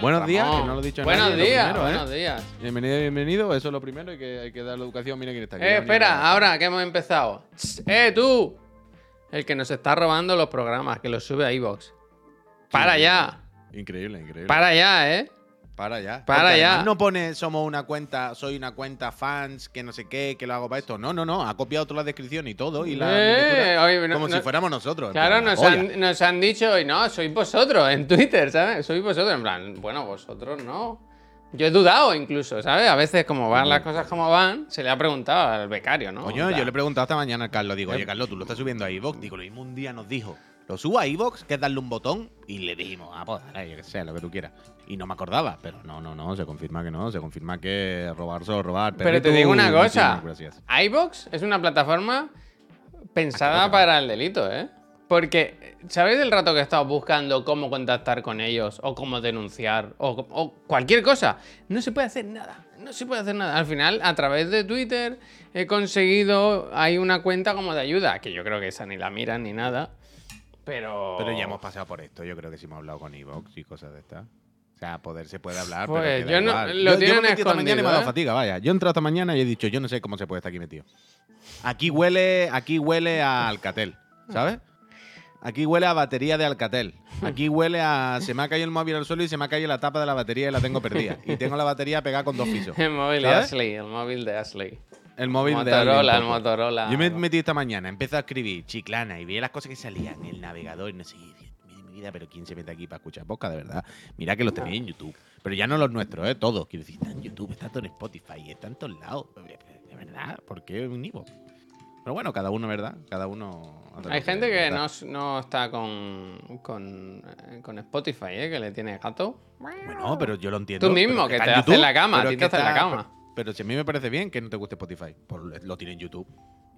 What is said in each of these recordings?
Buenos días, Vamos. que no lo he dicho a Buenos nadie, días, primero, ¿eh? buenos días. Bienvenido, bienvenido. Eso es lo primero y que hay que dar la educación. Mira quién está aquí. Eh, espera, ahora que hemos empezado. ¡Eh, tú! El que nos está robando los programas, que los sube a Evox. Para ya, Increíble, increíble. para ya, ¿eh? Para ya. Para Porque ya. No pone somos una cuenta, soy una cuenta fans, que no sé qué, que lo hago para esto. No, no, no. Ha copiado toda la descripción y todo. Y la Eh, miniatura, oye, no- como no- si fuéramos nosotros. Claro, plan, nos han, nos han dicho, y no, sois vosotros en Twitter, ¿sabes? Sois vosotros, en plan, bueno, vosotros no. Yo he dudado incluso, ¿sabes? A veces, como van las cosas como van, se le ha preguntado al becario, ¿no? Coño, yo le he preguntado esta mañana al Carlos. Digo, oye. Carlos, tú lo estás subiendo a iVoox. Digo, lo mismo un día nos dijo, lo subo a iVoox, que es darle un botón. Y le dijimos, ah, pues, dale, yo que sé, lo que tú quieras. Y no me acordaba, pero no, no, no, se confirma que no. Se confirma que robar solo robar. Pero te digo una cosa. IVox es una plataforma pensada para el delito, ¿eh? Porque, ¿sabéis el rato que he estado buscando cómo contactar con ellos? O cómo denunciar, o, o cualquier cosa. No se puede hacer nada. No se puede hacer nada. Al final, a través de Twitter, he conseguido. Hay una cuenta como de ayuda, que yo creo que esa ni la miran ni nada. Pero. Pero ya hemos pasado por esto. Yo creo que sí hemos hablado con iVoox y cosas de estas. O sea, poder se puede hablar, Pues, pero yo no- igual. lo yo, tienen yo me he esta mañana y me ha dado ¿eh? fatiga, vaya. Yo he entrado esta mañana y he dicho, yo no sé cómo se puede estar aquí metido. Aquí huele, aquí huele a Alcatel, ¿sabes? Aquí huele a batería de Alcatel. Aquí huele a se me ha caído el móvil al suelo y se me ha caído la tapa de la batería y la tengo perdida. Y tengo la batería pegada con dos pisos. El móvil de. Ashley, el móvil de Ashley. El móvil de Motorola, el. Motorola. Yo me metí esta mañana, empecé a escribir chiclana y vi las cosas que salían en el navegador y no sé, vida, pero ¿quién se mete aquí para escuchar podcast de verdad? Mira que los tenéis en YouTube. Pero ya no los nuestros, ¿eh? Todos. Quiero decir, está en YouTube, está todo en Spotify, está en todos lados. De verdad, ¿por qué un Ivo? Pero bueno, cada uno, ¿verdad? Cada uno. Hay gente que no, está con, con, eh, con Spotify, ¿eh? que le tiene gato. Bueno, pero yo lo entiendo. Tú mismo, que te haces la cama, a ti te haces la cama. Pero, pero si a mí me parece bien que no te guste Spotify, por- lo tiene en YouTube.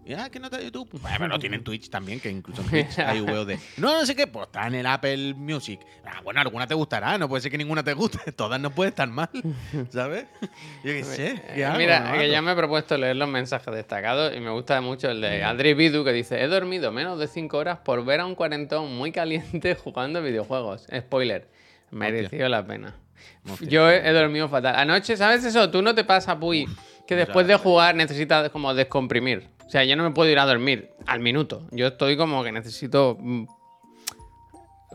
Y, ah, que no está YouTube. Bueno, pero lo tiene en Twitch también, que incluso en Twitch hay VOD. No, no sé qué, pues está en el Apple Music. Ah, bueno, alguna te gustará, no puede ser que ninguna te guste. Todas no pueden estar mal, ¿sabes? Yo qué sé. ¿qué Eh, hago, Mira, que ya me he propuesto leer los mensajes destacados y me gusta mucho el de Adri Bidu que dice: He dormido menos de 5 horas por ver a un cuarentón muy caliente jugando videojuegos. Spoiler, mereció la pena. Hostia. Yo he, he dormido fatal. Anoche, ¿sabes eso? Tú no te pasa, Puy, que después de jugar necesitas como descomprimir. O sea, yo no me puedo ir a dormir al minuto. Yo estoy como que necesito. mm,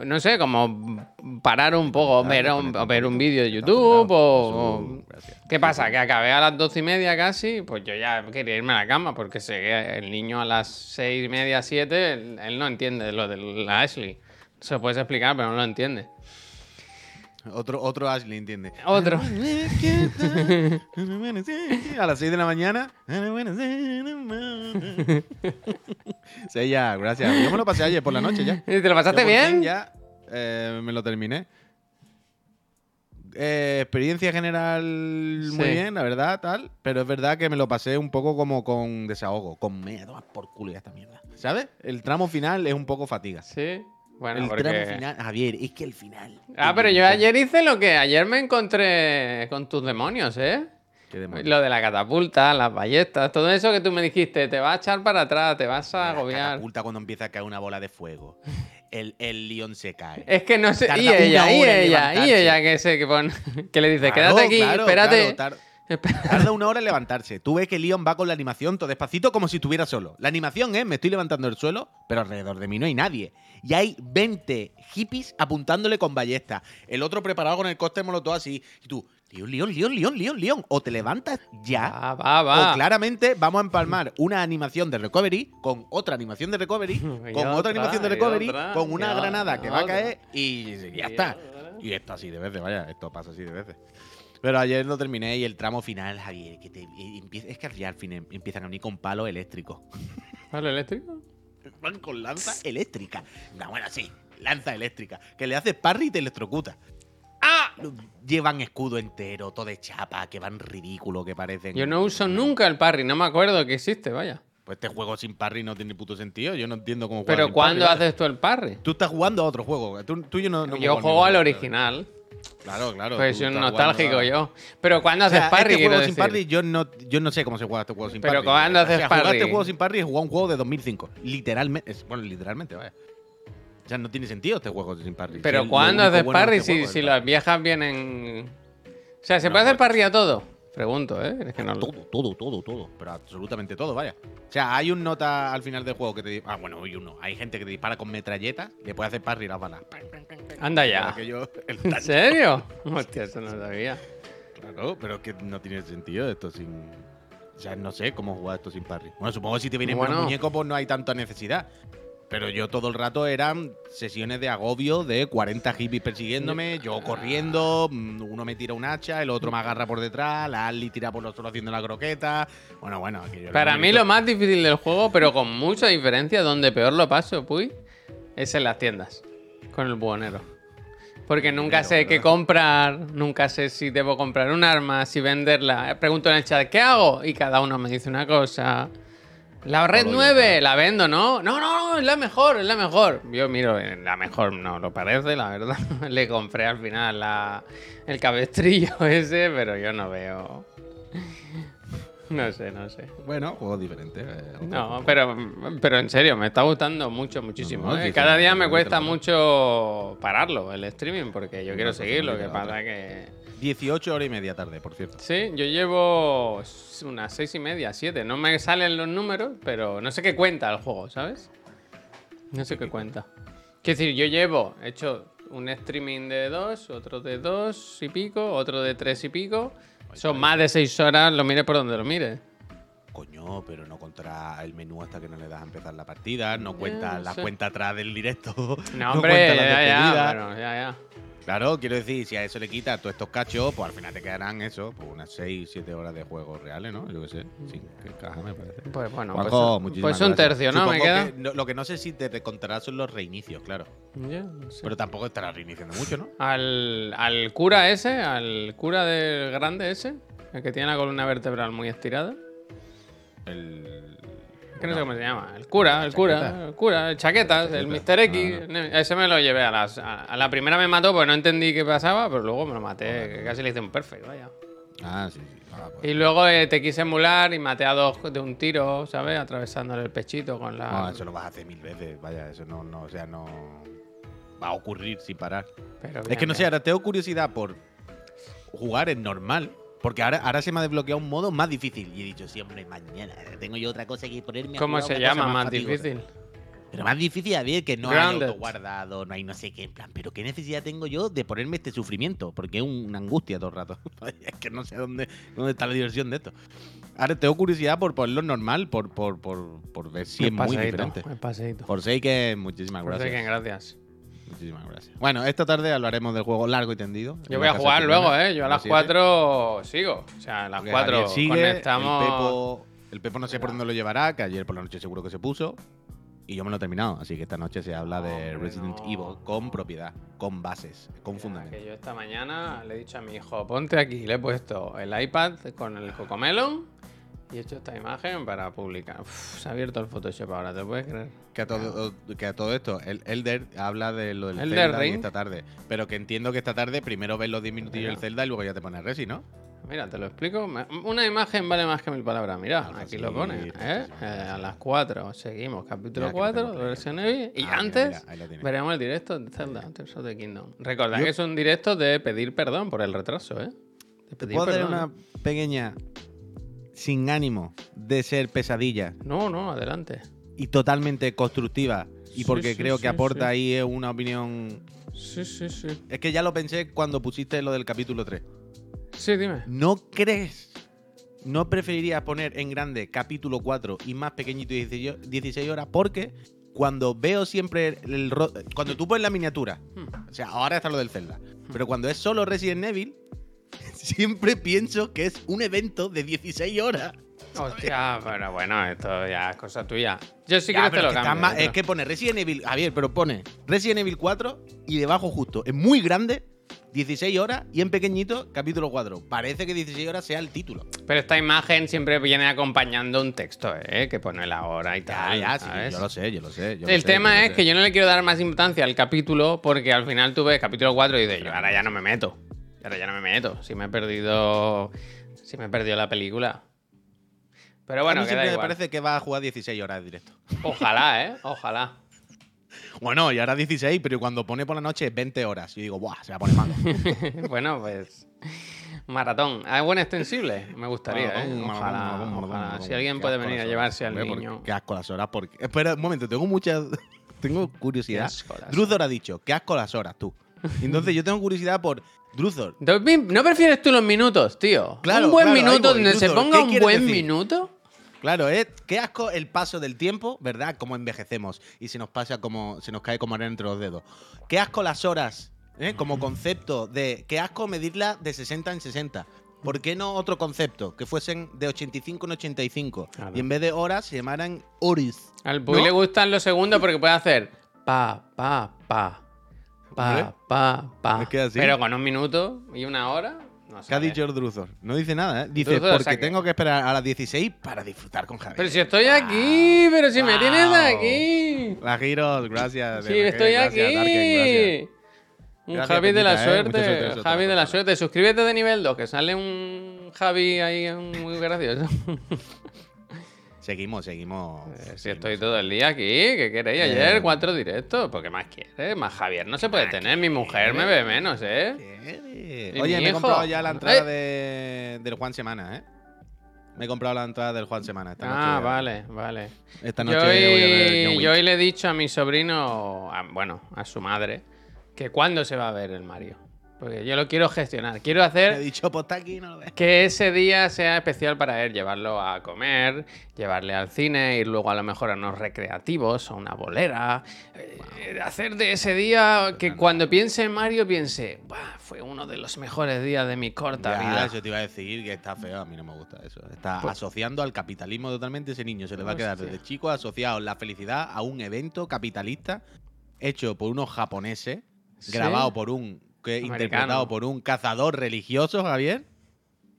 No sé, como parar un poco, ver un, o ver un vídeo de YouTube o. ¿Qué pasa? Que acabé a las doce y media casi, pues yo ya quería irme a la cama porque sé que el niño a las seis y media, siete, él, él no entiende lo de la Ashley. Se lo puedes explicar, pero no lo entiende. Otro, otro Ashley, ¿entiende? Otro. A las 6 de la mañana. Sí, ya, gracias. Yo me lo pasé ayer por la noche ya. ¿Te lo pasaste bien? Ya eh, me lo terminé. Eh, experiencia general muy Sí. bien, la verdad, tal. Pero es verdad que me lo pasé un poco como con desahogo. Con me a tomar por culo ya esta mierda. ¿Sabes? El tramo final es un poco fatiga. Sí. Bueno, el porque... tramo final. Javier, es que el final. Ah, pero yo ayer hice lo que ayer me encontré con tus demonios, ¿eh? Qué demonios. Lo de la catapulta, las ballestas, todo eso que tú me dijiste, te va a echar para atrás, te vas a La agobiar. catapulta cuando empieza a caer una bola de fuego. El, el león se cae. Es que no sé. Tarda Y ella, y ella, y ella que se que, que le dice, Claro, quédate aquí, claro, espérate. claro, tar- Tarda una hora en levantarse. Tú ves que Leon va con la animación todo despacito como si estuviera solo. La animación es, me estoy levantando del suelo, pero alrededor de mí no hay nadie. Y hay 20 hippies apuntándole con ballesta. El otro preparado con el cóctel molotov así. Y tú, Leon, Leon, Leon, Leon, Leon, Leon. O te levantas ya. Va, va, va. O claramente vamos a empalmar una animación de recovery con otra animación de recovery, Y con otra, otra animación de recovery, otra, con una granada que va a caer y ya está. Y esto así de veces, vaya, esto pasa así de veces. Pero ayer lo terminé y el tramo final, Javier, que te, empieza- es que al fin em- empiezan a venir con palos eléctricos. ¿Vale, eléctrico? Van con lanza eléctrica. No, bueno, sí, lanza eléctrica. Que le haces parry y te electrocuta. ¡Ah! Llevan escudo entero, todo de chapa, que van ridículo, que parecen. Yo no uso nunca el parry, no me acuerdo que existe, vaya. Pues este juego sin parry no tiene puto sentido. Yo no entiendo cómo jugar Pero ¿cuándo parry, haces tú el parry? Tú estás jugando a otro juego. Tú, tú y yo no, no yo juego al original. Claro, claro. Pues soy un nostálgico jugando yo. Pero ¿cuándo O haces sea, parry? este juego sin parry, yo no, yo no sé cómo se juega este juego sin Pero parry. ¿cuándo O haces sea, jugar parry? este juego sin parry es jugar un juego de 2005. Literalmente. es- bueno, literalmente, vaya. O sea, no tiene sentido este juego sin parry. Pero Si el- ¿cuándo lo único haces bueno parry este si, si viejas vienen. O sea, ¿se No, puede hacer pues- parry a todo? Pregunto, ¿eh? Es que no Todo, todo, todo, todo. Pero absolutamente todo, vaya. O sea, hay un nota al final del juego que te Ah, bueno, hay uno. Hay gente que te dispara con metralletas, le puede hacer parry las balas. Anda ya. ¿En serio? Hostia, eso no sabía. Claro, pero es que no tiene sentido esto sin. O sea, no sé cómo jugar esto sin parry. Bueno, supongo que si te vienen Bueno. buenos muñecos, pues no hay tanta necesidad. Pero yo todo el rato eran sesiones de agobio de 40 hippies persiguiéndome, yo corriendo, mm, uno me tira un hacha, el otro me agarra por detrás, la Ali tira por los suelo haciendo la croqueta. Bueno, bueno, era Para mí lo más difícil del juego, pero con mucha diferencia, donde peor lo paso, Puy, es en las tiendas, con el buhonero. Porque nunca sé qué comprar, nunca sé si debo comprar un arma, si venderla. Pregunto en el chat, ¿qué hago? Y cada uno me dice una cosa. La red Todo 9, la vendo, ¿no? No, no, no, es la mejor, es la mejor. Yo miro, eh, la mejor no lo parece, la verdad. Le compré al final la, el cabestrillo ese, pero yo no veo. No sé, no sé. Bueno, juegos diferentes. eh, No, pero, pero en serio, me está gustando mucho, muchísimo. No, no, ¿eh? Cada día me cuesta mucho pararlo, el streaming, porque yo quiero cosa seguirlo. que pasa que. 18 horas y media tarde, por cierto. Sí, yo llevo unas seis y media, siete. No me salen los números, pero no sé qué cuenta el juego, ¿sabes? No sé qué cuenta. Quiero decir, yo llevo he hecho un streaming de dos, otro de dos y pico, otro de tres y pico. Son más de seis horas, lo mire por donde lo mire. Coño, pero no contra el menú hasta que no le das a empezar la partida, no cuenta la cuenta atrás del directo. No, hombre, ya, ya, despedidas. bueno, ya, ya. Claro, quiero decir, si a eso le quitas todos estos cachos, pues al final te quedarán eso, pues unas 6, 7 horas de juegos reales, ¿no? Yo qué sé, sin que caja me parece. Pues bueno, Juanjo, pues, pues un gracias. tercio, ¿no? Me Supongo queda. que no- lo que no sé si te recontará son los reinicios, claro. No sé. Pero tampoco estará reiniciando mucho, ¿no? Al, al cura ese, al cura del grande ese, el que tiene la columna vertebral muy estirada. El... Que no sé cómo se llama. El cura, el cura, Chaqueta. el cura, el chaquetas, el Mr. X. Ese me lo llevé a las. A, a la primera me mató porque no entendí qué pasaba, pero luego me lo maté. que casi le hice un perfect, vaya. Ah, sí, sí. Ah, pues. Y luego eh, te quise emular y maté a dos de un tiro, ¿sabes? Atravesándole el pechito con la. No, eso lo vas a hacer mil veces, vaya, eso no, no, o sea, no va a ocurrir sin parar. Pero Es que no sé, ahora tengo curiosidad por jugar en normal. Porque ahora, ahora se me ha desbloqueado un modo más difícil. Y he dicho, sí, hombre, mañana tengo yo otra cosa que ponerme. a ¿Cómo se llama más fatigosa". difícil? Pero más difícil a ver que no Grounded. hay autoguardado, no hay no sé qué. En plan, pero ¿qué necesidad tengo yo de ponerme este sufrimiento? Porque es una angustia todo el rato. es que no sé dónde, dónde está la diversión de esto. Ahora tengo curiosidad por ponerlo normal, por, por, por, por ver si es El muy paseíto, diferente. el paseíto. Forsaken, muchísimas Por gracias. que gracias. Muchísimas gracias. Bueno, esta tarde hablaremos del juego largo y tendido. Yo voy a jugar luego, ¿eh? Yo a las 4 sigo. O sea, a las 4 sigue, conectamos. El Pepo, el Pepo no sé por dónde lo llevará, que ayer por la noche seguro que se puso. Y yo me lo he terminado. Así que esta noche se habla de Resident no. Evil con propiedad, con bases, con Mira, fundamento. Que yo esta mañana le he dicho a mi hijo, ponte aquí. Le he puesto el iPad con el cocomelon y he hecho esta imagen para publicar. Uf, se ha abierto el Photoshop ahora, ¿te puedes creer? Que a, todo, que a todo esto, el Elder habla de lo del Elder Zelda Ring. esta tarde. Pero que entiendo que esta tarde primero ves los 10 minutillos del. Zelda y luego ya te pones Resi, ¿no? Mira, te lo explico. Una imagen vale más que mil palabras. Mira, Ah, aquí sí, lo pone. sí, ¿eh? sí, Eh, a las 4 seguimos. Capítulo Mira, que lo 4 tengo de por ahí. versión Evi. Y Ah, antes mira, veremos el directo de Zelda, Tears of the Kingdom. Recordad Yo- que es un directo de pedir perdón por el retraso, ¿eh? De pedir ¿Puedo perdón. una pequeña sin ánimo de ser pesadilla No, no, adelante. y totalmente constructiva? Y porque sí, creo sí, que aporta ahí eh, una opinión. Sí, sí, sí. Es que ya lo pensé cuando pusiste lo del capítulo 3. Sí, dime. ¿No crees? ¿No preferirías poner en grande capítulo 4 y más pequeñito 16 16 horas? Porque cuando veo siempre el. Cuando tú pones la miniatura, Hmm. o sea, ahora está lo del Zelda, pero cuando es solo Resident Evil, siempre pienso que es un evento de 16 horas. Hostia, pero bueno, esto ya es cosa tuya. Yo sí Ya, que te lo cambio. más- es que pone Resident Evil, Javier, pero pone Resident Evil 4 y debajo justo, es muy grande, 16 horas y en pequeñito, capítulo 4. Parece que 16 horas sea el título. Pero esta imagen siempre viene acompañando un texto, ¿eh? Que pone la hora y Ya, tal. ya, sí, ¿sabes? yo lo sé, yo lo sé. yo lo El sé, tema yo lo es sé. que yo no le quiero dar más importancia al capítulo porque al final tú ves capítulo 4 y dices, yo ahora ya no me meto. Ahora ya no me meto. Si me he perdido. Si me he perdido la película. Pero a bueno, mí que da siempre me parece que va a jugar 16 horas de directo. Ojalá, ¿eh? Ojalá. Bueno, y ahora 16, pero cuando pone por la noche es 20 horas. Y digo, ¡buah! Se va a poner malo. bueno, pues. Maratón. ¿Hay buen extensible? Me gustaría, Maratón, ¿eh? Ojalá. maratón, ojalá. maratón. Si alguien puede venir a llevarse al niño. Qué asco las horas. Porque... Espera, un momento, tengo muchas. tengo curiosidad. Druzor ha dicho, qué asco las horas, tú. Entonces yo tengo curiosidad por Druzor. ¿No prefieres tú los minutos, tío? Claro, un buen claro, minuto voy, donde se ponga ¿qué un buen decir? minuto. Claro, es qué asco el paso del tiempo, ¿verdad? Como envejecemos y se nos pasa como se nos cae como arena entre los dedos. Qué asco las horas, ¿eh? Como concepto de qué asco medirla de 60 en 60. ¿Por qué no otro concepto? Que fuesen de 85 en 85. Claro. Y en vez de horas se llamaran horis. Al Puy ¿No? le gustan los segundos porque puede hacer pa, pa, pa. Pa, pa, pa. Es que así. Pero con un minuto y una hora. No ¿Qué ha dicho el Druzor? No dice nada, ¿eh? Dice, Druzor, porque o sea que- tengo que esperar a las 16 para disfrutar con Javier. Pero si estoy aquí, pero si me tienes aquí. La giros, gracias. Sí, estoy gracias, aquí. Darken. Un Gracias, Javi de la ¿eh? Suerte. Javi de la suerte. Suscríbete de nivel 2, que sale un Javi ahí muy gracioso. Seguimos, seguimos. Eh, Si seguimos. estoy todo el día aquí, ¿qué queréis? Eh. Ayer cuatro directos. ¿Por qué más quieres? Más Javier no se puede tener. Mi mujer me ve menos, ¿eh? ¿Qué? ¿Y Oye, me he comprado ya la entrada de, del Juan Semana, ¿eh? Me he comprado la entrada del Juan Semana esta noche. Ah, vale, vale. Esta Yo noche voy a ver hoy, yo hoy le he dicho a mi sobrino, a- bueno, a su madre, que cuándo se va a ver el Mario. Porque yo lo quiero gestionar. Quiero Me he hacer dicho, pues aquí, no lo ves. que ese día sea especial para él. Llevarlo a comer, llevarle al cine, ir luego a lo mejor a unos recreativos, a una bolera. eh, hacer de ese día que cuando piense en Mario piense, "Buah, fue uno de los mejores días de mi corta Ya, vida. eso te iba a decir que está feo, a mí no me gusta eso. Está Pues- asociando al capitalismo totalmente ese niño. Se le va a quedar Hostia. desde chico asociado la felicidad a un evento capitalista hecho por unos japoneses, Sí. grabado por un, que, Americano. interpretado por un cazador religioso, Javier.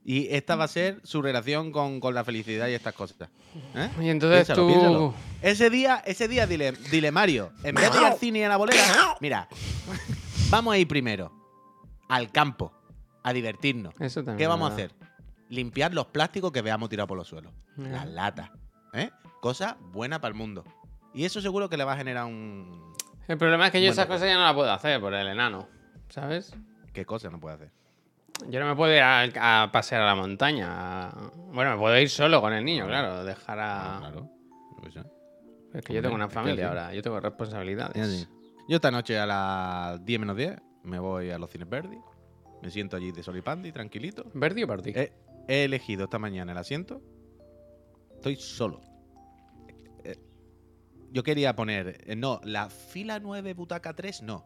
Y esta va a ser su relación con, con la felicidad y estas cosas. ¿Eh? Y entonces Piénsalo, tú... piénsalo. Ese día, ese día dile, dile Mario, en vez de ir al cine y a la bolera, mira, vamos a ir primero al campo a divertirnos. Eso también ¿Qué vamos a hacer? Limpiar los plásticos que veamos tirados por los suelos. Las latas. ¿eh? Cosa buena para el mundo. Y eso seguro que le va a generar un... El problema es que yo Bueno, esas cosas ya no las puedo hacer por el enano, ¿sabes? ¿Qué cosa no puede hacer? Yo no me puedo ir a, a pasear a la montaña. a- Bueno, me puedo ir solo con el niño, claro. Dejar a... Ah, claro. Sé. Es que yo tengo una familia ahora. Yo tengo responsabilidades. Yo esta noche a las 10 menos 10 me voy a los cines Verdi. Me siento allí de solipandi, tranquilito. ¿Verdi o Party? He, he elegido esta mañana el asiento. Estoy solo. Eh, Yo quería poner. eh, No, la fila 9, butaca 3, no.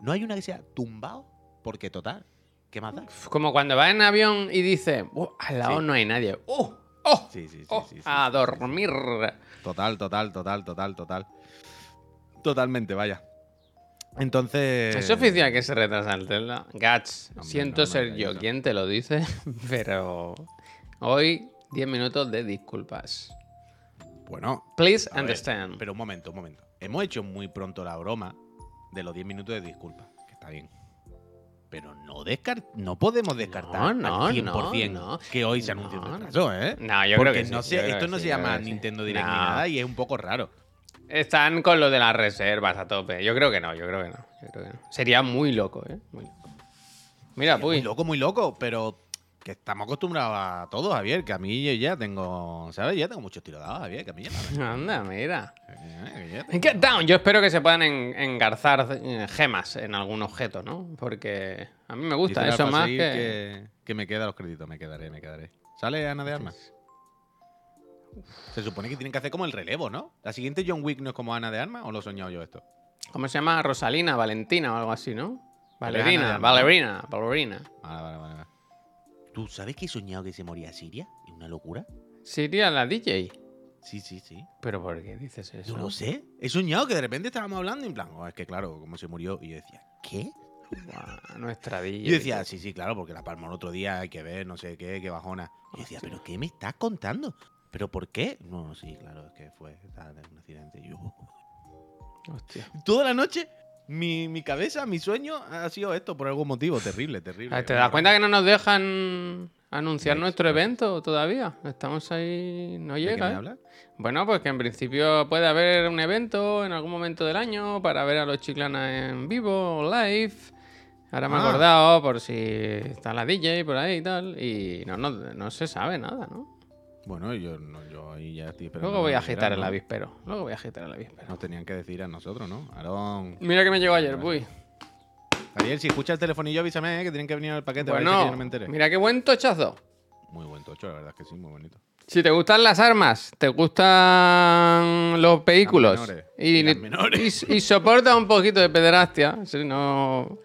No hay una que sea tumbado, porque total. ¿Qué más da? Como cuando vas en avión y dices, "Uh, al lado Sí. no hay nadie. ¡Oh! ¡Oh! Sí, sí, sí. ¡Oh! A dormir. Total, total, total, total, total. Totalmente, vaya. Entonces. ¿Es oficial que se retrasa el Tesla? Gats, Hombre, siento no, ser yo eso. quien te lo dice, pero hoy 10 minutos de disculpas. Bueno. Please ver, understand. pero un momento, un momento. Hemos hecho muy pronto la broma de los 10 minutos de disculpa, que está bien. Pero no no podemos descartar no, al no, 100% no. que hoy se anuncie No, un retraso, ¿eh? No, yo Porque creo que no sí, esto no sí, se llama. Nintendo Direct ni nada y es un poco raro. Están con lo de las reservas a tope. Yo creo que no, yo creo que no. yo creo que no. Sería muy loco, ¿eh? Muy loco. Mira, Es Muy loco, muy loco, pero que estamos acostumbrados a todo, Javier, que a mí yo ya tengo, ¿sabes? Ya tengo muchos tiros dados, Javier, que a mí ya me- Anda, mira. eh, tengo- Get down. Yo espero que se puedan en- engarzar eh, gemas en algún objeto, ¿no? Porque a mí me gusta Dice eso más que... que... que me queda los créditos, me quedaré, me quedaré. ¿Sale Ana de Armas? Se supone que tienen que hacer como el relevo, ¿no? ¿La siguiente John Wick no es como Ana de Armas o lo he soñado yo esto? ¿Cómo se llama? Rosalina, Valentina o algo así, ¿no? Valerina. Valerina, Valerina. Vale, vale, vale. ¿Tú sabes que he soñado que se moría Siria? ¿Es una locura? Sería la DJ. Sí, sí, sí. ¿Pero por qué dices eso? No lo sé. He soñado que de repente estábamos hablando y en plan, oh, es que claro, como se murió. Y yo decía, ¿qué? Buah, nuestra DJ. Yo decía, sí, sí, claro, porque la palma el otro día hay que ver, no sé qué, qué bajona. Y yo decía, ¿pero qué me estás contando? ¿Pero por qué? No, sí, claro, es que fue un accidente. Y yo, Hostia. toda la noche, mi, mi cabeza, mi sueño ha sido esto por algún motivo. Terrible, terrible. Ah, ¿Te das cuenta que no nos dejan anunciar nuestro evento todavía. Estamos ahí, no ¿De qué llega. me ¿eh? Bueno, pues que en principio puede haber un evento en algún momento del año para ver a los chiclanas en vivo o live. Ahora me he Ah. acordado por si está la DJ por ahí y tal. Y no, no, no se sabe nada, ¿no? Bueno, yo, no, yo ahí ya estoy esperando. Luego voy a que agitar el avispero. Luego voy a agitar el avispero. Nos tenían que decir a nosotros, ¿no? Aarón. Mira que me llegó ayer, uy. Ariel, si escuchas el telefonillo, avísame, ¿eh? que tienen que venir al paquete. que Bueno, yo no me enteré. mira qué buen tochazo. Muy buen tocho, la verdad es que sí, muy bonito. Si te gustan las armas, te gustan los vehículos menores. y, y- y soporta un poquito de pederastia, si no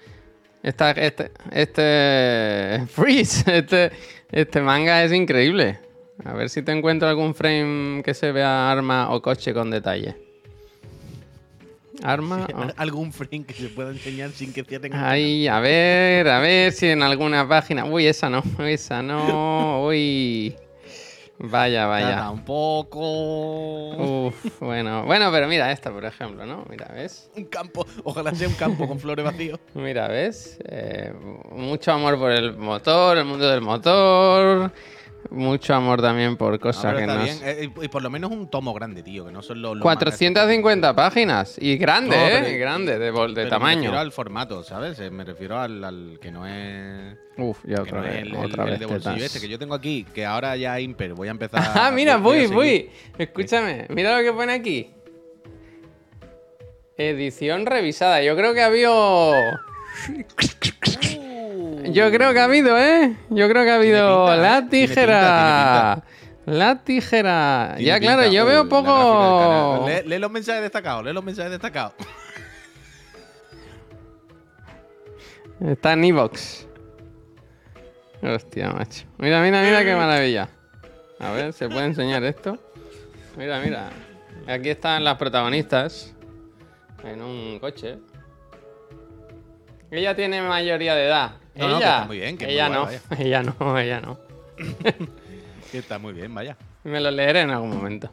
esta- este, este freeze, este, este manga es increíble. A ver si te encuentro algún frame que se vea arma o coche con detalle. Arma. o- Algún frame que se pueda enseñar sin que cierren el Ay, a ver, a ver si en alguna página. Uy, esa no, esa no. Uy. Vaya, vaya. Tampoco. Uf, bueno, bueno, pero mira esta, por ejemplo, ¿no? Mira, ¿ves? Un campo, ojalá sea un campo con flores vacíos. Mira, ¿ves? Eh, mucho amor por el motor, el mundo del motor. Mucho amor también por Ah, cosas que no. eh, y por lo menos un tomo grande, tío, que no son los. los 450 páginas. Y grande, No, ¿eh? Y grande, de, Pero Me tamaño. refiero al formato, ¿sabes? Eh, Me refiero al, al que no es. Uf, ya otra no vez, el, el- otra el vez de bolsillo este que yo tengo aquí, que ahora ya Imper, voy a empezar. Ah, mira, voy voy. Escúchame, mira lo que pone aquí. Edición revisada. Yo creo que ha habido. Yo creo que ha habido, ¿eh? Yo creo que ha habido pinta, ¿eh? la Tiene tijera. La tijera. Tiene Ya, claro, yo veo poco. Lee, lee los mensajes destacados, lee los mensajes destacados. Está en Evox. Hostia, macho. Mira, mira, mira qué maravilla. A ver, ¿se puede enseñar esto? Mira, mira. Aquí están las protagonistas. En un coche. Ella tiene mayoría de edad. No, no, que ella, está muy bien, que es muy ella guay, no, ella no, ella no. Que está muy bien, vaya. Me lo leeré en algún momento.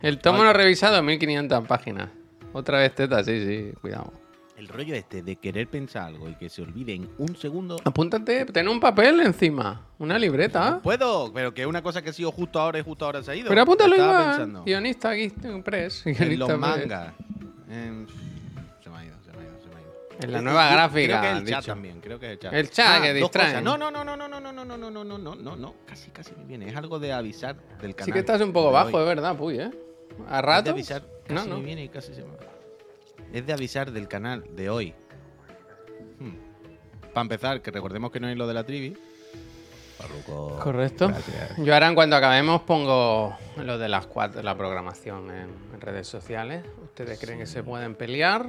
El tomo no revisado, 1500 páginas. Otra vez teta, sí, sí, cuidado. El rollo este de querer pensar algo y que se olvide en un segundo. Apúntate, ten un papel encima, una libreta. No puedo, pero que es una cosa que ha sido justo ahora y justo ahora se ha ido. Pero apúntalo igual. Guionista press. En guionista los press. mangas. En- En la Eh, nueva eh, gráfica, Creo que el chat también, creo que es el chat. El chat, que cosas. No, no, no, no, no, no, no, no, no, no, no, no, no, no, no. Casi, casi me viene. Es algo de avisar del canal. Sí que estás un poco de bajo, hoy. es verdad, puy, ¿eh? A Es de rato. avisar. No, Casi no. me viene y casi se me. Es de avisar del canal de hoy. Para empezar, que recordemos que no es lo de la trivi. Parruco. Correcto. Gracias. Yo ahora en cuanto acabemos pongo lo de las cuatro, la programación en, en redes sociales. ¿Ustedes creen que se pueden pelear?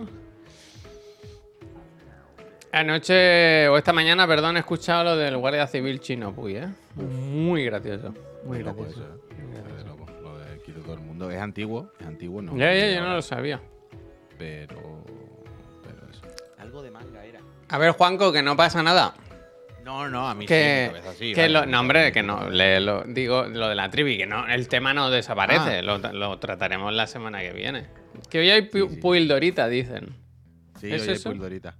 Anoche, o esta mañana, perdón, he escuchado lo del guardia civil chino, puy, ¿eh? Muy gracioso. Muy loco gracioso. eso, ¿eh? Es loco. Lo de quito todo el mundo. Es antiguo, es antiguo, no. Ya, ya, yo no lo sabía. Pero. Pero eso. Algo de manga era. A ver, Juanco, que no pasa nada. No, no, a mí Que, sí, así, que vale, lo, no, hombre, que no, le- lo, digo lo de la trivi, que no, el tema no desaparece, Ah. lo, lo trataremos la semana que viene. Que hoy hay pu- Sí, sí. puildorita, dicen. Sí, ¿Es hoy hay eso? Puildorita.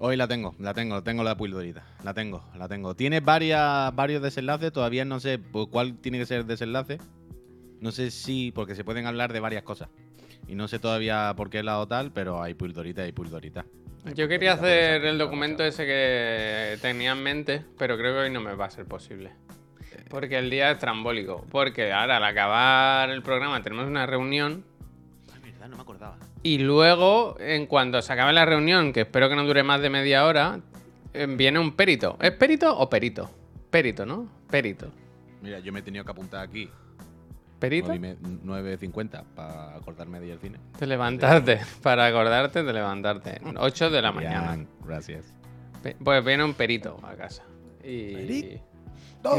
Hoy la tengo, la tengo, tengo la Puildorita. La tengo, la tengo. Tiene varias, varios desenlaces, todavía no sé cuál tiene que ser el desenlace. No sé si, porque se pueden hablar de varias cosas. Y no sé todavía por qué lado tal, pero hay Puildorita y Puildorita. Yo quería hacer el documento ese que tenía en mente, pero creo que hoy no me va a ser posible. Porque el día es trambólico. Porque ahora al acabar el programa tenemos una reunión Ay, verdad, no me acordaba. Y luego, en cuanto se acabe la reunión, que espero que no dure más de media hora, eh, viene un perito. ¿Es perito o perito? Perito, ¿no? Perito. Mira, yo me he tenido que apuntar aquí. ¿Perito? 9.50 para acordarme de ir al cine. De levantarte. Para acordarte de levantarte. 8 de la mañana. Bien, Gracias. Pues viene un perito a casa. Y, ¿Perito?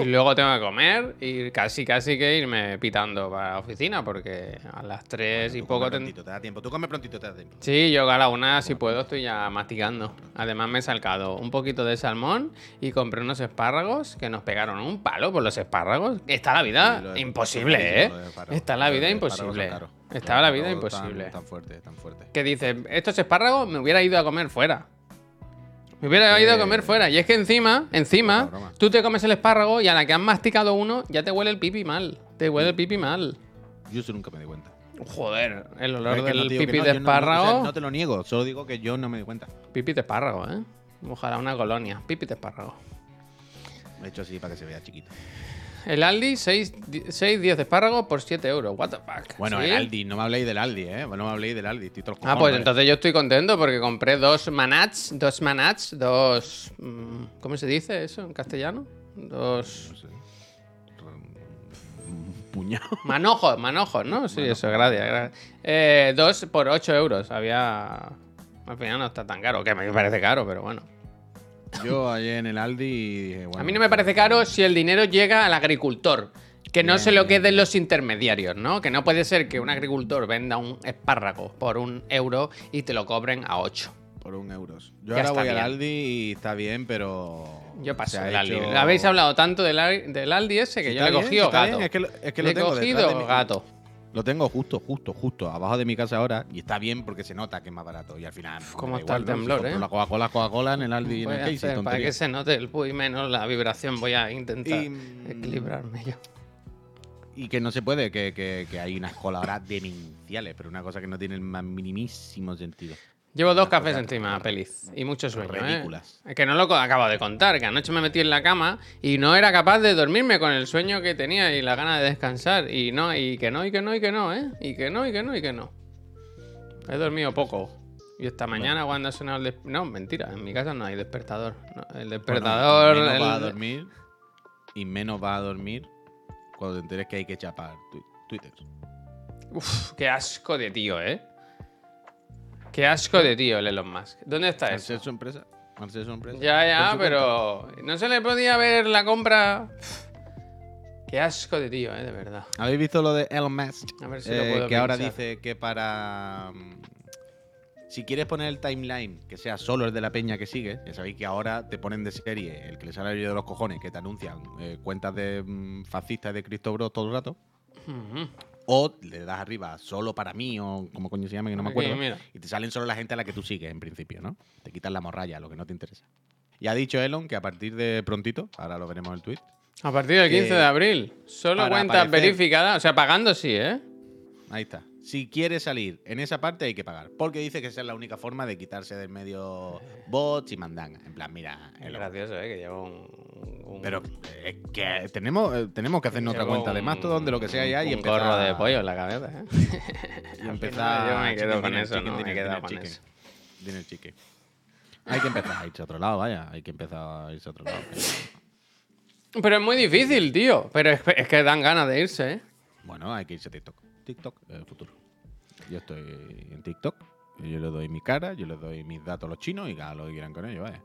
Y luego tengo que comer y casi, casi que irme pitando para la oficina porque a las 3 y poco... ten- prontito, te da tiempo. Tú come prontito, te da tiempo. Sí, yo a la una, si puedo, estoy ya masticando. Además me he salcado un poquito de salmón y compré unos espárragos que nos pegaron un palo por los espárragos. Está la vida Sí, imposible, ¿eh? Está la vida imposible. Está la vida imposible. Tan, tan fuerte, tan fuerte. Que dice, estos espárragos me hubiera ido a comer fuera. Me hubiera ido a Eh, comer fuera. Y es que encima, encima, tú te comes el espárrago y a la que has masticado uno, ya te huele el pipi mal. Te huele el pipi mal. Yo eso nunca me di cuenta. Joder, el olor del no pipi de yo no- o sea, espárrago. no te lo niego, solo digo que yo no me di cuenta. Pipi de espárrago, ¿eh? Ojalá una colonia. Pipi de espárrago. Lo he hecho así para que se vea chiquito. El Aldi, 6, 6 10 de espárrago por 7 euros. What the fuck. Bueno, ¿Sí? el Aldi, no me habléis del Aldi, ¿eh? No me habléis del Aldi, Ah, pues cojones, entonces yo estoy contento porque compré dos manats, dos manats, dos... mm, ¿Cómo se dice eso en castellano? Dos... No sé. Un puñado. Manojos, manojos, ¿no? Sí, eso, gracias. gracias. Eh, dos por 8 euros. Había... Al final no está tan caro, que me parece caro, pero bueno. Yo ayer en el Aldi dije, bueno. A mí no me parece caro si el dinero llega al agricultor. Que no Bien, se lo queden los intermediarios, ¿no? Que no puede ser que un agricultor venda un espárrago por un euro y te lo cobren a 8. Por un euro. Yo Ya ahora voy al. Aldi y está bien, pero. Yo paso del Aldi. hecho- Habéis hablado tanto del, del Aldi ese que yo le he cogido gato. Es que, es que le he tengo cogido de mi- gato. Lo tengo justo, justo, justo, abajo de mi casa ahora y está bien porque se nota que es más barato y al final. cómo está el igual, ¿no? Si temblor, ¿eh? La Coca-Cola, Coca-Cola en el Aldi y en el Casey, para que se note el puy menos la vibración, voy a intentar Y, mm, equilibrarme yo. Y que no se puede, que, que- que hay unas colas ahora demenciales, pero una cosa que no tiene el más minimísimo sentido. Llevo dos cafés encima, Peliz. Y mucho sueño, ¿eh? ridículas. Es que no lo acabo de contar, que anoche me metí en la cama y no era capaz de dormirme con el sueño que tenía y la gana de descansar. Y no, y que no, y que no, y que no, ¿eh? Y que no, y que no, y que no. He dormido poco. Y esta mañana cuando ha sonado el des- No, mentira, en mi casa no hay despertador. No, el Bueno, despertador... y menos el- vas a dormir. Y menos vas a dormir cuando te enteres que hay que chapar Twitter. Uf, qué asco de tío, ¿eh? Qué asco de tío el Elon Musk. ¿Dónde está eso? ser su empresa. Su empresa. Ya, ya, pero no se le podía ver la compra. Qué asco de tío, eh, de verdad. ¿Habéis visto lo de Elon Musk? A ver si lo Eh, puedo que ahora pinchar. dice que para. mm, Si quieres poner el timeline que sea solo el de la peña que sigue, ya sabéis que ahora te ponen de serie el que le sale el de los cojones, que te anuncian eh, cuentas de mm, fascistas y de Cristo Bro todo el rato. Ujú. O le das arriba solo para mí, o como coño se llama, que no me Aquí, acuerdo. mira. Y te salen solo la gente a la que tú sigues, en principio, ¿no? Te quitan la morralla, lo que no te interesa. Y ha dicho Elon que a partir de prontito, ahora lo veremos en el tweet, A partir del Que 15 de abril. Solo cuentas verificadas. O sea, pagando sí, ¿eh? Ahí está. Si quiere salir en esa parte hay que pagar. Porque dice que esa es la única forma de quitarse del medio bots y mandangas. En plan, mira, Es gracioso, ¿eh? Que lleva un. un- pero es que tenemos, eh, tenemos que hacernos otra cuenta de un- Mastodon, de lo que sea ya y un empezar gorro de pollo en la cabeza, ¿eh? Y empezar. Yo me quedo con eso, ¿no? Me he quedado dinner con chicken. eso. Dinner chicken. Hay que empezar a irse a otro lado, vaya. Hay que empezar a irse a otro lado. Pero es muy difícil, tío. Pero es, es que dan ganas de irse, ¿eh? Bueno, hay que irse a TikTok. TikTok es el futuro. Yo estoy en TikTok. Yo le doy mi cara, yo les doy mis datos a los chinos y hagan lo que quieran con ellos, vaya.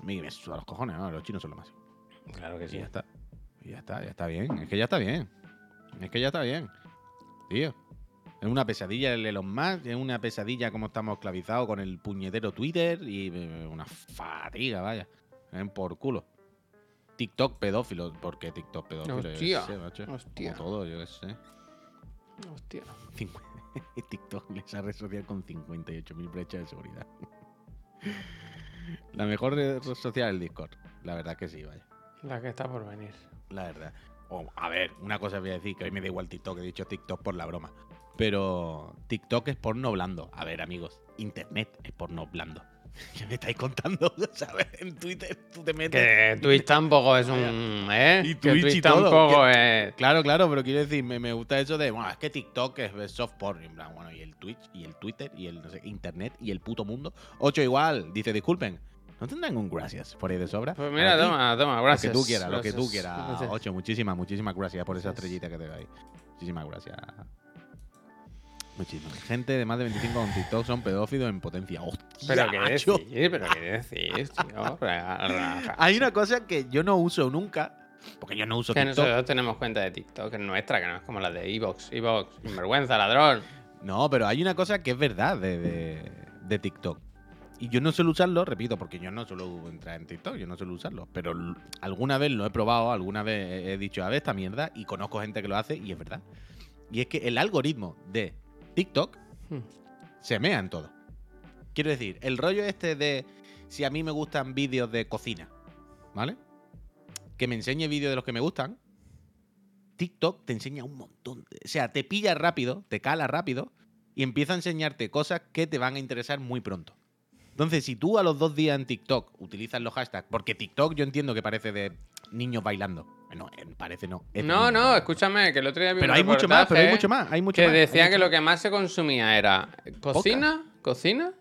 A mí me suda los cojones, ¿no? Los chinos son lo más. Claro que Y ya está. Y ya está, ya está bien. Es que ya está bien. Es que ya está bien. Tío. Es una pesadilla el Elon Musk, es una pesadilla como estamos esclavizados con el puñetero Twitter y eh, una fatiga, vaya. Ven por culo. TikTok pedófilo. ¿Por qué TikTok pedófilo? Yo Hostia, sé, macho. hostia. Como todo, yo qué sé. Hostia. TikTok es esa red social con 58.000 brechas de seguridad. La mejor red social es el Discord. La verdad que sí, vaya. La que está por venir. La verdad. O, a ver, una cosa voy a decir, que hoy me da igual TikTok, he dicho TikTok por la broma. Pero TikTok es porno blando. A ver, amigos, Internet es porno blando. ¿Qué me estáis contando? ¿Sabes? En Twitter tú te metes... Que Twitch tampoco es un. ¿Eh? Y Twitch Twitch y todo, tampoco que- es. Claro, claro, pero quiero decir, me, me gusta eso de, bueno, es que TikTok es soft porn. En plan, bueno, y el Twitch, y el Twitter, y el no sé, Internet, y el puto mundo. Ocho igual, dice, disculpen, ¿no tendrán un gracias por ahí de sobra? Pues mira, toma, toma, Lo gracias. que tú quieras, lo que tú quieras. gracias. Ocho, muchísimas, muchísimas gracias por esa estrellita que te doy. Muchísimas gracias. Muchísimas. Gente de más de 25 con TikTok son pedófilos en potencia. ¡Hostia, Pero qué decir, pero qué decir, tío. Hay una cosa que yo no uso nunca, porque yo no uso Que TikTok. nosotros tenemos cuenta de TikTok, que es nuestra, que no es como la de Evox. Evox, sinvergüenza, ladrón. No, pero hay una cosa que es verdad de, de- de TikTok. Y yo no suelo usarlo, repito, porque yo no suelo entrar en TikTok, yo no suelo usarlo. Pero alguna vez lo he probado, alguna vez he dicho, a ver, esta mierda, y conozco gente que lo hace, y es verdad. Y es que el algoritmo de TikTok Hmm. se mea en todo. Quiero decir, el rollo este de si a mí me gustan vídeos de cocina, ¿vale? Que me enseñe vídeos de los que me gustan. TikTok te enseña un montón. de- o sea, te pilla rápido, te cala rápido y empieza a enseñarte cosas que te van a interesar muy pronto. Entonces, si tú a los dos días en TikTok utilizas los hashtags, porque TikTok yo entiendo que parece de niños bailando. Bueno, eh, parece no. es de No, no, bailando. escúchame, que el otro día vi Pero un hay mucho más, pero hay mucho más, hay mucho que más. decía que más. lo que más se consumía era cocina, cocina,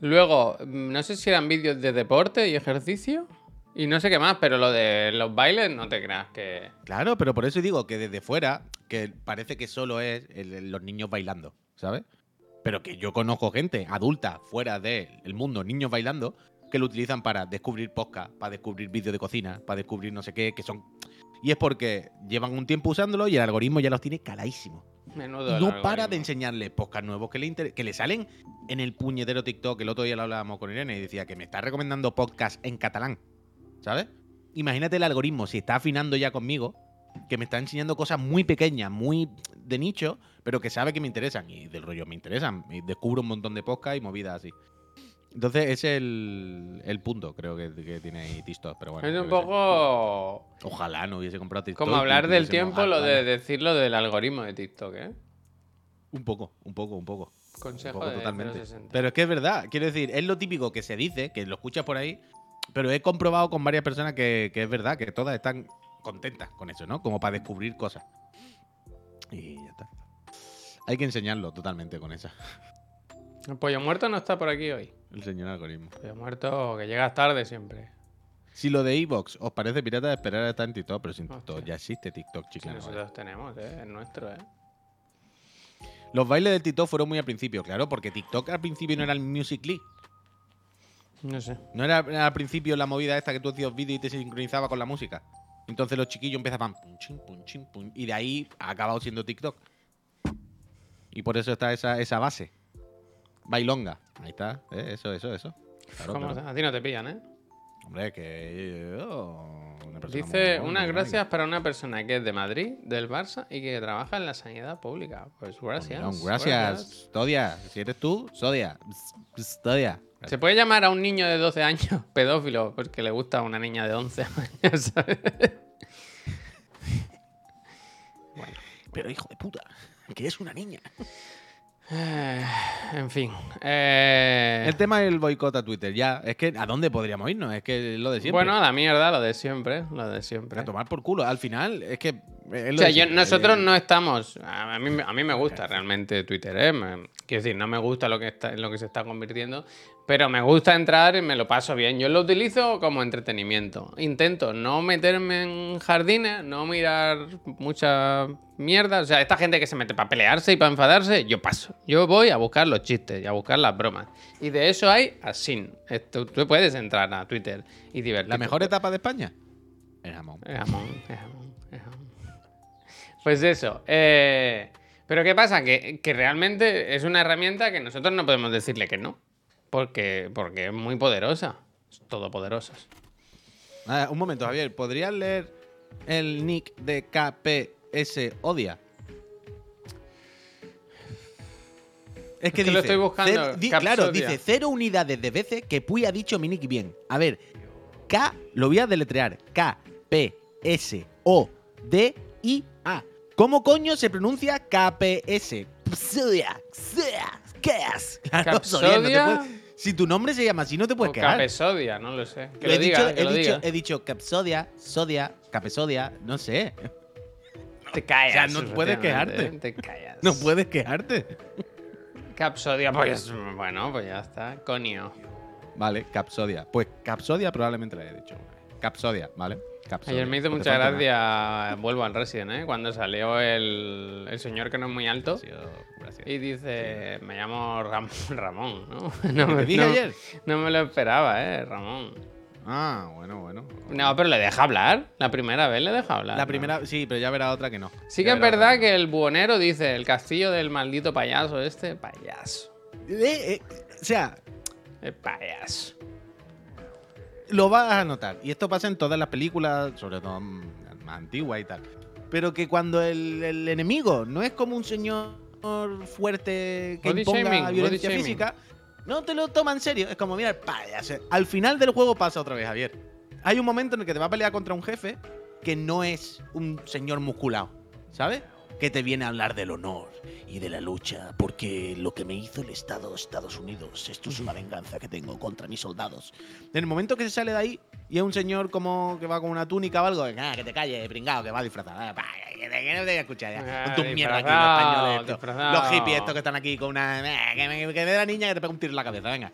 luego mm, no sé si eran vídeos de deporte y ejercicio y no sé qué más, pero lo de los bailes no te creas que Claro, pero por eso digo que desde fuera, que parece que solo es el- los niños bailando, ¿sabes? Pero que yo conozco gente adulta fuera del mundo, niños bailando, que lo utilizan para descubrir podcast, para descubrir vídeos de cocina, para descubrir no sé qué, que son... Y es porque llevan un tiempo usándolo y el algoritmo ya los tiene caladísimos. menudo no para de enseñarle podcast nuevos que le, inter- que le salen en el puñetero TikTok. El otro día lo hablábamos con Irene y decía que me está recomendando podcast en catalán. ¿Sabes? Imagínate el algoritmo, si está afinando ya conmigo, que me está enseñando cosas muy pequeñas, muy de nicho, pero que sabe que me interesan. Y del rollo me interesan. Y descubro un montón de podcast y movidas así. Entonces, ese es el, el punto, creo que, que tiene ahí TikTok. Pero bueno, es un poco Ojalá no hubiese comprado TikTok. como hablar del tiempo, lo de decir lo del algoritmo de TikTok, ¿eh? Un poco, un poco, un poco. Consejo Un poco de totalmente. 060. Pero es que es verdad, quiero decir, es lo típico que se dice, que lo escuchas por ahí, pero he comprobado con varias personas que, que es verdad, que todas están contentas con eso, ¿no? Como para descubrir cosas. Y ya está. Hay que enseñarlo totalmente con esa. El pollo muerto no está por aquí hoy. El señor algoritmo. Pollo muerto que llegas tarde siempre. Si lo de Evox os parece pirata, esperar a estar en TikTok, pero sin Hostia. TikTok ya existe TikTok, chicos. nosotros tenemos, ¿eh? Es nuestro, ¿eh? Los bailes de TikTok fueron muy al principio, claro, porque TikTok al principio no era el Musical.ly. No sé. No era al principio la movida esta que tú hacías vídeo y te sincronizaba con la música. Entonces los chiquillos empezaban pum, chin, pum, chin, pum, y de ahí ha acabado siendo TikTok. Y por eso está esa, esa base. Bailonga. Ahí está. ¿eh? Eso, eso, eso. Claro, ¿Cómo claro. A ti no te pillan, ¿eh? Hombre, que. oh, una Dice, muy- unas muy gracias para una persona que es de Madrid, del Barça y que trabaja en la sanidad pública. Pues gracias. Millón. Gracias. Sodia. Si eres tú, Sodia. Sodia. Se puede llamar a un niño de 12 años pedófilo porque le gusta a una niña de 11 años, ¿sabes? Pero hijo de puta, que es una niña. Eh, en fin. eh, El tema del boicot a Twitter, ya. Es que, ¿a dónde podríamos irnos? Es que lo de siempre. bueno, a la mierda, lo de siempre. Lo de siempre. A tomar por culo. Al final, es que. es lo O sea, de yo- siempre. nosotros no estamos. A mí, me- a mí me gusta realmente Twitter, ¿eh? Me- quiero decir, no me gusta lo que, está, en lo que se está convirtiendo, pero me gusta entrar y me lo paso bien. Yo lo utilizo como entretenimiento. Intento no meterme en jardines, no mirar mucha mierda. O sea, esta gente que se mete para pelearse y para enfadarse, yo paso. Yo voy a buscar los chistes y a buscar las bromas. Y de eso hay así. Esto, tú puedes entrar a Twitter y divertirte. La mejor etapa de España. El jamón. Es jamón, es jamón, es jamón. Pues eso. eh, pero ¿qué pasa? Que, que realmente es una herramienta que nosotros no podemos decirle que no. Porque, porque es muy poderosa. Es todopoderosa. Ah, un momento, Javier. ¿Podrías leer el nick de KPS Odia? Es que, que lo dice, estoy buscando, di- claro, dice cero unidades de veces que Puy ha dicho mi nick bien. A ver, K, lo voy a deletrear. K, P, S, O, D, I, A. ¿Cómo coño se pronuncia KPS? Psodia, psodia, ¿Qué Claro, no te Capsodia. puedes- si tu nombre se llama así, no te puedes O quedar. Capesodia, no lo sé. Que Lo lo, he, diga, dicho, que he, lo dicho, diga. he dicho Capsodia, Sodia, Capesodia, no sé. Te callas. o sea, no puedes quejarte. Te callas. No puedes quejarte. Capsodia, pues bueno, pues ya está. Conio. Vale, Capsodia. Pues Capsodia probablemente la he dicho. Capsodia, ¿vale? Capsodia. Ayer me hizo mucha gracia, vuelvo al Resident, ¿eh? Cuando salió el, el señor que no es muy alto. Gracias. Y dice, me llamo Ram- Ramón, ¿no? ¿Qué No te me, dije no- ayer? no me lo esperaba, ¿eh? Ramón. Ah, bueno, bueno. No, pero le deja hablar. La primera vez le deja hablar. La ¿no? primera, sí, pero ya verá otra que no. Sí que es verdad otra que el buhonero dice, el castillo del maldito payaso este, payaso. Eh, eh, o sea, El payaso. Lo vas a notar. Y esto pasa en todas las películas, sobre todo mm, más antiguas y tal. Pero que cuando el, el enemigo no es como un señor fuerte que Body imponga shaming, violencia física, no te lo toma en serio. Es como, mira, pa, ya sé. al final del juego pasa otra vez, Javier. Hay un momento en el que te va a pelear contra un jefe que no es un señor musculado, ¿sabes? Que te viene a hablar del honor y de la lucha, porque lo que me hizo el Estado de Estados Unidos, esto es una venganza que tengo contra mis soldados. En el momento que se sale de ahí y es un señor como que va con una túnica o algo, ah, que te calle, pringado, que va disfrazado. Ah, que no te voy a escuchar ya. Ah, Con tus mierdas aquí, los españoles los hippies estos que están aquí con una... ah, Que me, que me dé la niña que te pega un tiro en la cabeza, venga.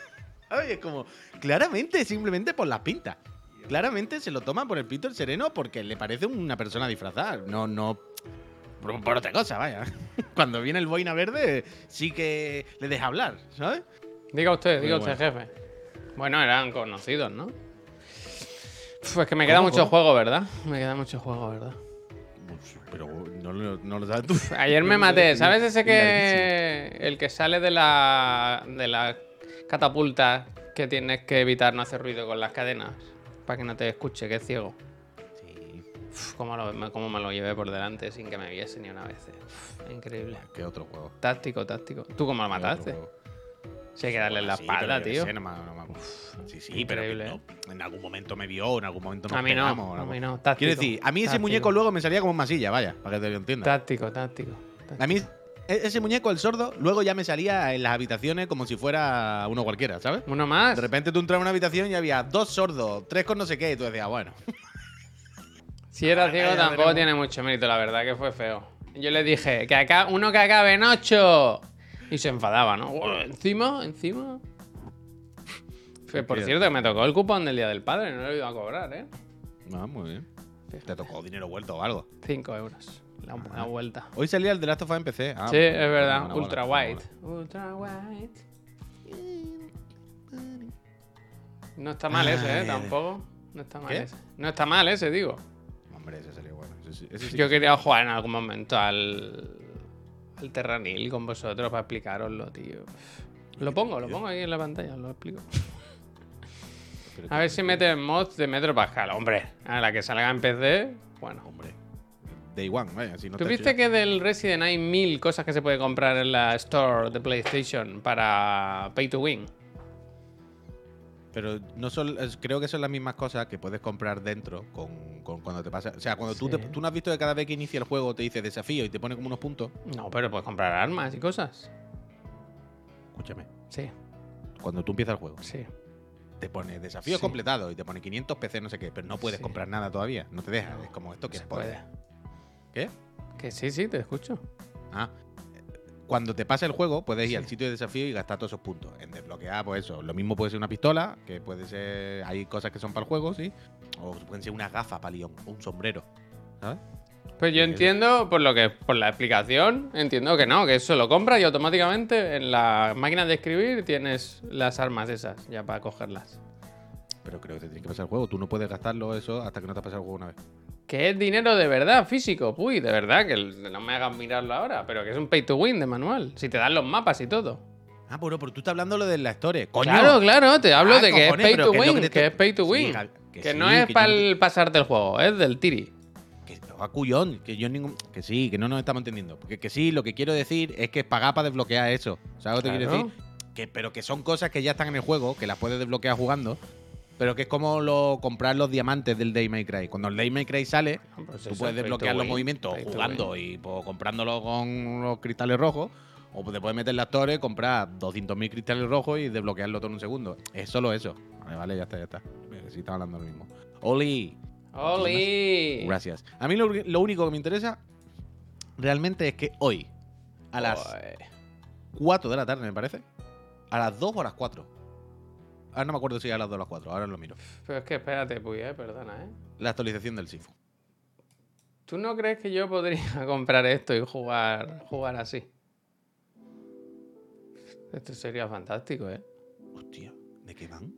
Oye, es como, claramente, simplemente por las pintas. Claramente se lo toma por el pito el sereno porque le parece una persona disfrazada. No, no. Por, por otra cosa, vaya. Cuando viene el boina verde, sí que le deja hablar, ¿sabes? Diga usted, diga usted, jefe. Bueno, eran conocidos, ¿no? Uf, es que me queda ¿Cómo, mucho cómo? juego, ¿verdad? Me queda mucho juego, ¿verdad? Pero no, lo- no lo sabes tú. Ayer me No maté. ¿Sabes ese es que. El que sale de la. de la catapulta que tienes que evitar no hacer ruido con las cadenas? Para que no te escuche, que es ciego. Uf, cómo, lo- cómo me lo llevé por delante sin que me viese ni una vez. eh. Uf, increíble. ¿qué otro juego? Táctico, táctico. ¿Tú cómo lo ¿Qué otro mataste? Sí, hay que darle la espalda, tío. sé, no no sí, sí, pero que no. en algún momento me vio, en algún momento nos A mí no, pegamos, a mí no, táctico, Quiero decir, a mí ese muñeco luego me salía como masilla, vaya, para que te lo entiendas. Táctico, táctico. táctico. A mí, e- ese muñeco, el sordo, luego ya me salía en las habitaciones como si fuera uno cualquiera, ¿sabes? Uno más. De repente tú entras a una habitación y había dos sordos, tres con no sé qué, y tú decías, bueno. Si era ciego tampoco tiene mucho mérito, la verdad que fue feo. Yo le dije, que acá, uno que acabe en 8. Y se enfadaba, ¿no? "Oh, Encima, encima. Fue, por cierto, que me tocó el cupón del Día del Padre, no lo iba a cobrar, ¿eh? Ah, muy bien. Te tocó dinero vuelto o algo. 5 euros. La, la vuelta. Hoy salía el de Last of Us en PC. Ah, sí, es verdad. buena, Ultra buena, white. Ultra white. No está mal ese, ¿eh? Tampoco. No está mal ¿Qué? ese. No está mal ese, digo. Hombre, ese salió bueno. Sí- sí Yo que- quería jugar en algún momento al, al Terranil con vosotros para explicaroslo, tío. Lo pongo, lo pongo aquí en la pantalla, lo explico. A ver si mete mods de Metro Pascal. Hombre, a la que salga en PC, bueno. Hombre. Day One, vaya, si no ¿Tú viste que del Resident hay mil cosas que se puede comprar en la store de PlayStation para Pay to Win? Pero no son, creo que son las mismas cosas que puedes comprar dentro con, con cuando te pasa. O sea, cuando tú, te- tú no has visto que cada vez que inicia el juego te dice desafío y te pone como unos puntos. No, pero puedes comprar armas y cosas. Escúchame. Sí, Cuando tú empiezas el juego, sí. te pone desafío Sí. completado y te pone 500 PC, no sé qué, pero no puedes Sí. comprar nada todavía. No te deja. Es como esto que Se es puede. ¿Qué? Que sí, sí, te escucho. Ah. Cuando te pasa el juego, puedes ir Sí. al sitio de desafío y gastar todos esos puntos. En desbloquear, pues eso. Lo mismo puede ser una pistola, que puede ser. Hay cosas que son para el juego, sí. O pueden ser unas gafas para León, o un sombrero. ¿Sabes? Pues yo Sí, entiendo, por lo que, por la explicación, entiendo que no, que eso lo compras y automáticamente en la máquina de escribir tienes las armas esas, ya para cogerlas. Pero creo que te tiene que pasar el juego. Tú no puedes gastarlo eso hasta que no te ha pasado el juego una vez. Que es dinero de verdad, físico, uy, de verdad, que no me hagas mirarlo ahora, pero que es un pay to win de manual, si te dan los mapas y todo. Ah, bueno, pero tú estás hablando lo de la historia. ¡Coño! Claro, claro, te hablo Ah, de que cojones, es pay to que win, que es pay to win. Que, que no es para yo- pasarte el juego, es del tiri. Que, a cuyón, que yo ningún. Que sí, que no nos estamos entendiendo. Porque que sí, lo que quiero decir es que es pagar para desbloquear eso. ¿Sabes lo que te quiero Claro. decir? Que, pero que son cosas que ya están en el juego, que las puedes desbloquear jugando. Pero que es como lo, comprar los diamantes del Day May Cry. Cuando el Day May Cry sale, pues tú puedes desbloquear los movimientos jugando y pues, comprándolo con los cristales rojos. O te puedes meter en las torres, comprar 200.000 cristales rojos y desbloquearlo todo en un segundo. Es solo eso. Vale, vale, ya está, ya está. Venga, Sí, estaba hablando lo mismo. Oli, ¡Oli! Gracias. A mí lo, lo único que me interesa realmente es que hoy, a las Joder. 4 de la tarde, me parece, a las 2 o a las 4. Ahora no me acuerdo si a las 2 o a las 4, ahora lo miro. Pero es que espérate, Puy, eh, perdona, ¿eh? La actualización del Sifu. ¿Tú no crees que yo podría comprar esto y jugar, jugar así? Esto sería fantástico, ¿eh? Hostia, ¿de qué van?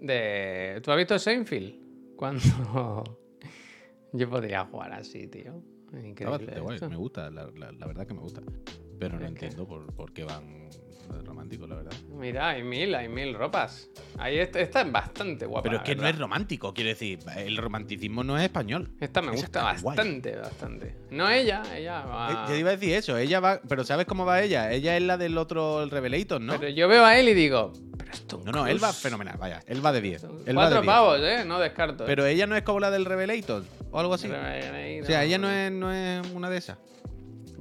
De... ¿Tú has visto Seinfeld? Cuando yo podría jugar así, tío. Está Increíble. bastante guay, esto. me gusta, la, la- la verdad que me gusta. Pero no que- entiendo por, por qué van romántico, la verdad. Mira, hay mil, hay mil ropas. Ahí está, esta es bastante guapa. Pero es que no es romántico, quiero decir, el romanticismo no es español. Esta me gusta guay. bastante, bastante. No ella, ella va. Eh, Yo iba a decir eso, ella va, pero ¿sabes cómo va ella? Ella es la del otro, el Revelator, ¿no? Pero yo veo a él y digo, pero esto No, no, él va fenomenal, vaya, él va de 10. Él va de Cuatro 10. pavos, eh, no descarto. eh. Pero ella no es como la del Revelator o algo así. O sea, ella no es, no es una de esas.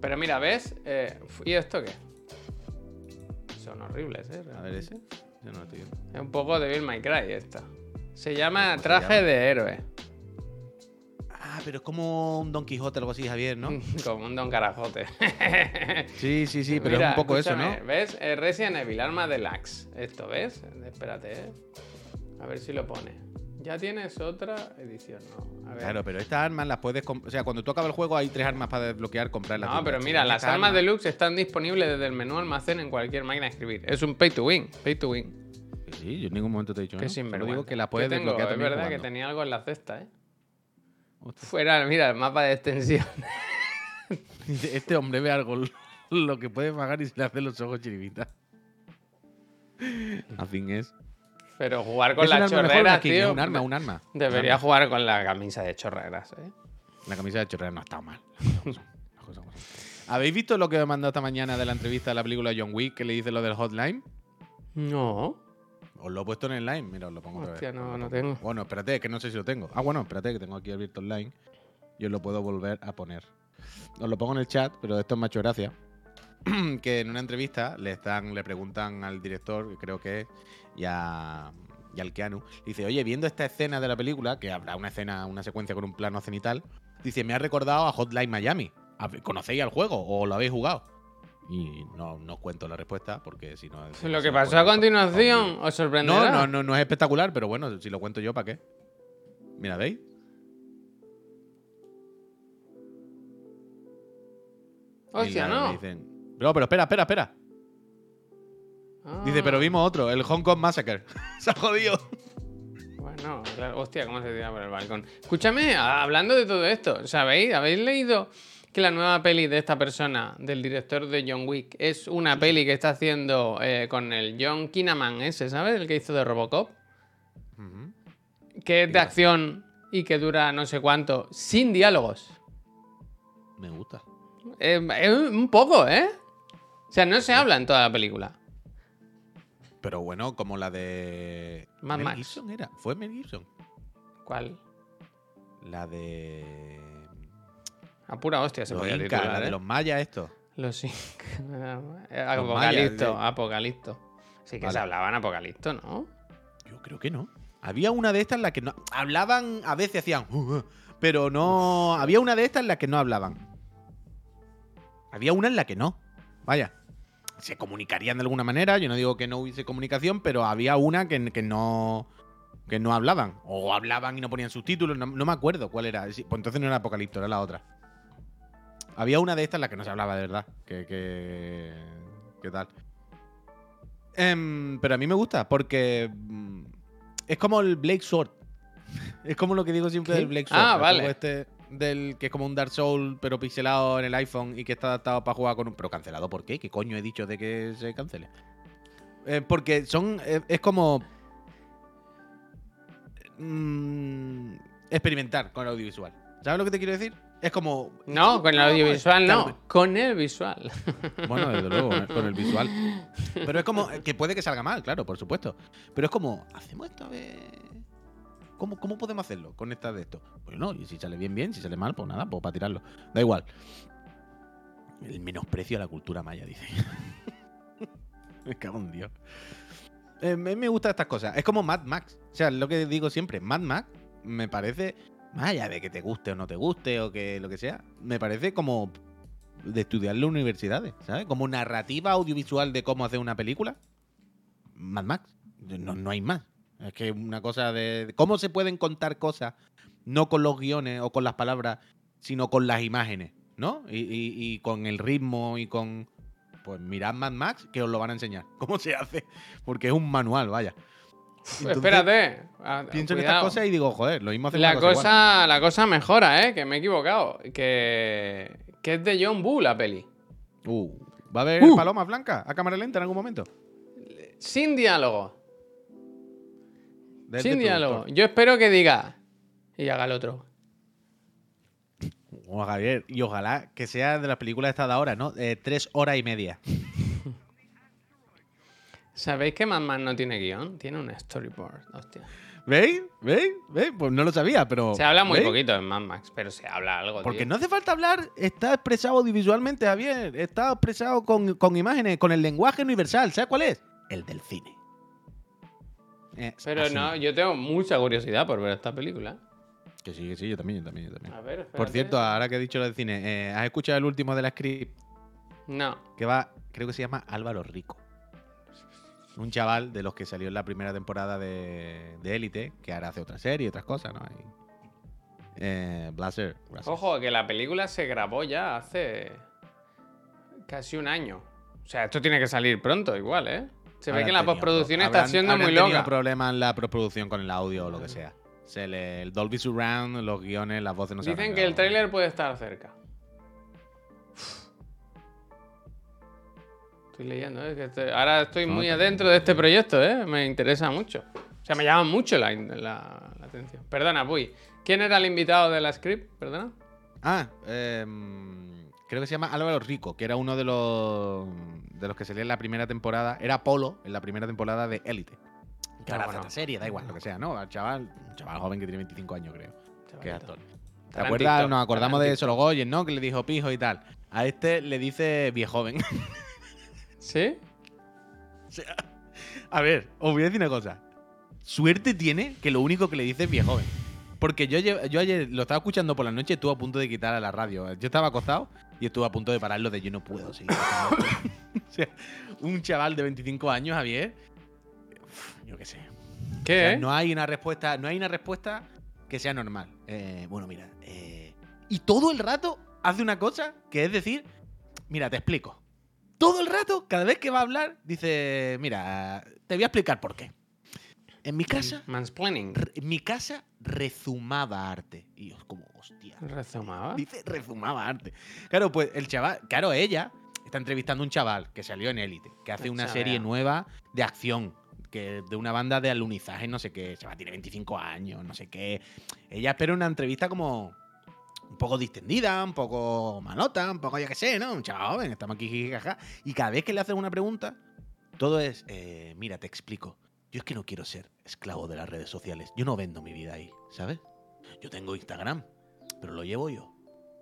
Pero mira, ¿ves? Eh, ¿Y esto qué? Horribles, eh. A ver, ese. Yo no viendo. Es un poco de Bill My Cry esta. Se llama ¿Cómo se Traje llama? de Héroe. Ah, pero es como un Don Quijote o algo así, Javier, ¿no? Como un Don Carajote. Sí, sí, sí, pero Mira, es un poco eso, ¿no? ¿Ves? Eh, Resident Evil, arma deluxe. Esto, ¿ves? Espérate, eh. A ver si lo pone. Ya tienes otra edición, ¿no? A ver. Claro, pero estas armas las puedes. O sea, cuando tú acabas el juego hay tres armas para desbloquear, comprarlas. No, pero mira, las armas deluxe están disponibles desde el menú almacén en cualquier máquina de escribir. Es un pay to win, pay to win. Sí, yo en ningún momento te he dicho. Que ¿no? Sinvergüenza. digo que las puedes tengo, desbloquear Es verdad que tenía algo en la cesta, ¿eh? Hostia. Fuera, mira, el mapa de extensión. Este hombre ve algo lo que puede pagar y se le hace los ojos chiribita. A fin es. Pero jugar con Es chorreras, skin, es tío. un arma, un arma. Debería Un jugar con la camisa de chorreras, ¿eh? La camisa de chorrera no ha estado mal. ¿Habéis visto lo que me mandó esta mañana de la entrevista de la película John Wick que le dice lo del hotline? No. Os lo he puesto en el line, mira, os lo pongo otra Hostia, vez. no, no tengo. Bueno, espérate, que no sé si lo tengo. Ah, bueno, espérate, que tengo aquí abierto online. Y os lo puedo volver a poner. Os lo pongo en el chat, pero esto ha hecho gracia. que en una entrevista le están, le preguntan al director, creo que es, y, a, y al Keanu, dice, oye, viendo esta escena de la película, que habrá una escena, una secuencia con un plano cenital, dice, me ha recordado a Hotline Miami. ¿Hab- ¿Conocéis al juego o lo habéis jugado? Y no, no os cuento la respuesta, porque si no... Lo que pasó a continuación os sorprenderá. no, no, no, no es espectacular, pero bueno, si lo cuento yo, ¿para qué? Mira, ¿veis? Hostia, no. dicen, no, pero espera, espera, espera. Dice, Ah, pero vimos otro, el Hong Kong Massacre. Se ha jodido. Bueno, claro. Hostia, cómo se tira por el balcón. Escúchame, a- hablando de todo esto, ¿sabéis? ¿Habéis leído que la nueva peli de esta persona, del director de John Wick, es una peli que está haciendo eh, con el John Kinnaman ese, ¿sabes? El que hizo de Robocop. Que es de acción y que dura no sé cuánto, sin diálogos. Me gusta. Eh, un poco, ¿eh? O sea, no se habla en toda la película. Pero bueno, como la de. Mad Mel Max. Gibson era. ¿Fue Mel Gibson? ¿Cuál? La de. A pura hostia se Los podía titular, la de ¿eh? los mayas, esto. Los mayas, Apocalipto, Apocalipto. Sí que Vale. se hablaban Apocalipto, ¿no? Yo creo que no. Había una de estas en la que no. Hablaban, a veces hacían. "Uh, uh", pero no. Había una de estas en la que no hablaban. Había una en la que no. Vaya. Se comunicarían de alguna manera. Yo no digo que no hubiese comunicación, pero había una que, que no. Que no hablaban. O hablaban y no ponían subtítulos. No, no me acuerdo cuál era. Pues entonces no era Apocalipto, era la otra. Había una de estas en la que no se hablaba de verdad. Que. que ¿Qué tal? Em, pero a mí me gusta porque mm, es como el Blake Sword. Es como lo que digo siempre ¿Qué? del Blake Sword. Ah, vale. Este del que es como un Dark Soul pero pixelado en el iPhone y que está adaptado para jugar con un pero cancelado. ¿Por qué? ¿Qué coño he dicho de que se cancele? Eh, porque son eh, es como mm, experimentar con el audiovisual. ¿Sabes lo que te quiero decir? Es como No, con el audiovisual claro, no. Con el visual. bueno, desde luego, ¿eh? con el visual. Pero es como, que puede que salga mal, claro, por supuesto. Pero es como, hacemos esto a ver. ¿Cómo, cómo podemos hacerlo con esta de esto? Bueno, y si sale bien, bien, si sale mal, pues nada, pues para tirarlo. Da igual. El menosprecio a la cultura maya, dice. me cago en Dios. Eh, me gustan estas cosas. Es como Mad Max. O sea, lo que digo siempre, Mad Max me parece, más allá de que te guste o no te guste o que lo que sea, me parece como de estudiar en las universidades, ¿sabes? Como narrativa audiovisual de cómo hacer una película. Mad Max. No, no hay más. Es que una cosa de, cómo se pueden contar cosas, no con los guiones o con las palabras, sino con las imágenes, ¿no? Y, y- y con el ritmo y con... Pues mirad Mad Max, que os lo van a enseñar. ¿Cómo se hace? Porque es un manual, vaya. Entonces, Espérate. ah, Pienso en estas cosas y digo, joder, lo mismo hacer La cosa, la cosa mejora, ¿eh? Que me he equivocado. Que, que es de John Boo la peli. Uh, ¿Va a haber Uh. palomas blancas a cámara lenta en algún momento? Sin diálogo. Sin diálogo. productor. Yo espero que diga. Y haga el otro. O Javier, y ojalá que sea de las películas esta de ahora, ¿no? Eh, tres horas y media. ¿Sabéis que Mad Men no tiene guion? Tiene un storyboard. Hostia. ¿Veis? ¿Veis? ¿Veis? Pues no lo sabía, pero. Se habla muy ¿veis? poquito en Mad Max, pero se habla algo. Porque tío. no hace falta hablar, está expresado audiovisualmente, Javier. Está expresado con, con imágenes, con el lenguaje universal. ¿Sabes cuál es? El del cine. Es Pero así. no, yo tengo mucha curiosidad por ver esta película. Que sí, que sí, yo también, yo también, yo también. A ver, Por cierto, ahora que he dicho lo del cine, eh, ¿has escuchado el último de la script? No. Que va, creo que se llama Álvaro Rico. Un chaval de los que salió en la primera temporada de de Élite, que ahora hace otra serie y otras cosas, ¿no? Y, eh, Blaster. gracias. Ojo, que la película se grabó ya hace casi un año. O sea, esto tiene que salir pronto, igual, ¿eh? Se ve que la tenido postproducción pro- está habrán- siendo habrán muy loca. problemas en la postproducción con el audio o lo que sea. Se le, el Dolby Surround, los guiones, las voces no se Dicen que el tráiler puede estar cerca. Estoy leyendo, ¿eh? Que estoy- ahora estoy muy adentro de este proyecto, ¿eh? Me interesa mucho. O sea, me llama mucho la, la- la atención. Perdona, Puy. ¿Quién era el invitado de la script? Perdona. Ah, em, creo que se llama Álvaro Rico, que era uno de los de los que salía en la primera temporada. Era Polo en la primera temporada de Élite. Que ahora hace bueno. serie, da igual, lo que sea, ¿no? Al chaval, un chaval joven que tiene 25 años, creo. Que es Chavalito. actor. ¿Te acuerdas? Nos acordamos de Solo Goyen, ¿no? Que le dijo pijo y tal. A este le dice viejoven. ¿Sí? A ver, os voy a decir una cosa. Suerte tiene que lo único que le dice es viejoven. Porque yo, yo ayer lo estaba escuchando por la noche y estuve a punto de quitar a la radio. Yo estaba acostado y estuve a punto de pararlo de yo no puedo seguir. haciendo esto". o sea, un chaval de 25 años, Javier. Yo qué sé. O ¿Qué? sea, no hay una respuesta, no hay una respuesta que sea normal. Eh, bueno, mira. eh, y todo el rato hace una cosa que es decir, mira, te explico. Todo el rato, cada vez que va a hablar, dice, mira, te voy a explicar por qué. En mi casa, Mansplaining. re- en mi casa rezumaba arte. Y yo, como, hostia. ¿Rezumaba? Dice rezumaba arte. Claro, pues el chaval, claro, ella está entrevistando a un chaval que salió en Élite, que hace una serie nueva de acción, que de una banda de alunizaje, no sé qué. El chaval tiene 25 años, no sé qué. Ella espera una entrevista como un poco distendida, un poco malota, un poco, yo qué sé, ¿no? Un chaval joven, estamos aquí, jiji, jaja. Y cada vez que le hacen una pregunta, todo es, eh, mira, te explico. Yo es que no quiero ser esclavo de las redes sociales. Yo no vendo mi vida ahí, ¿sabes? Yo tengo Instagram, pero lo llevo yo.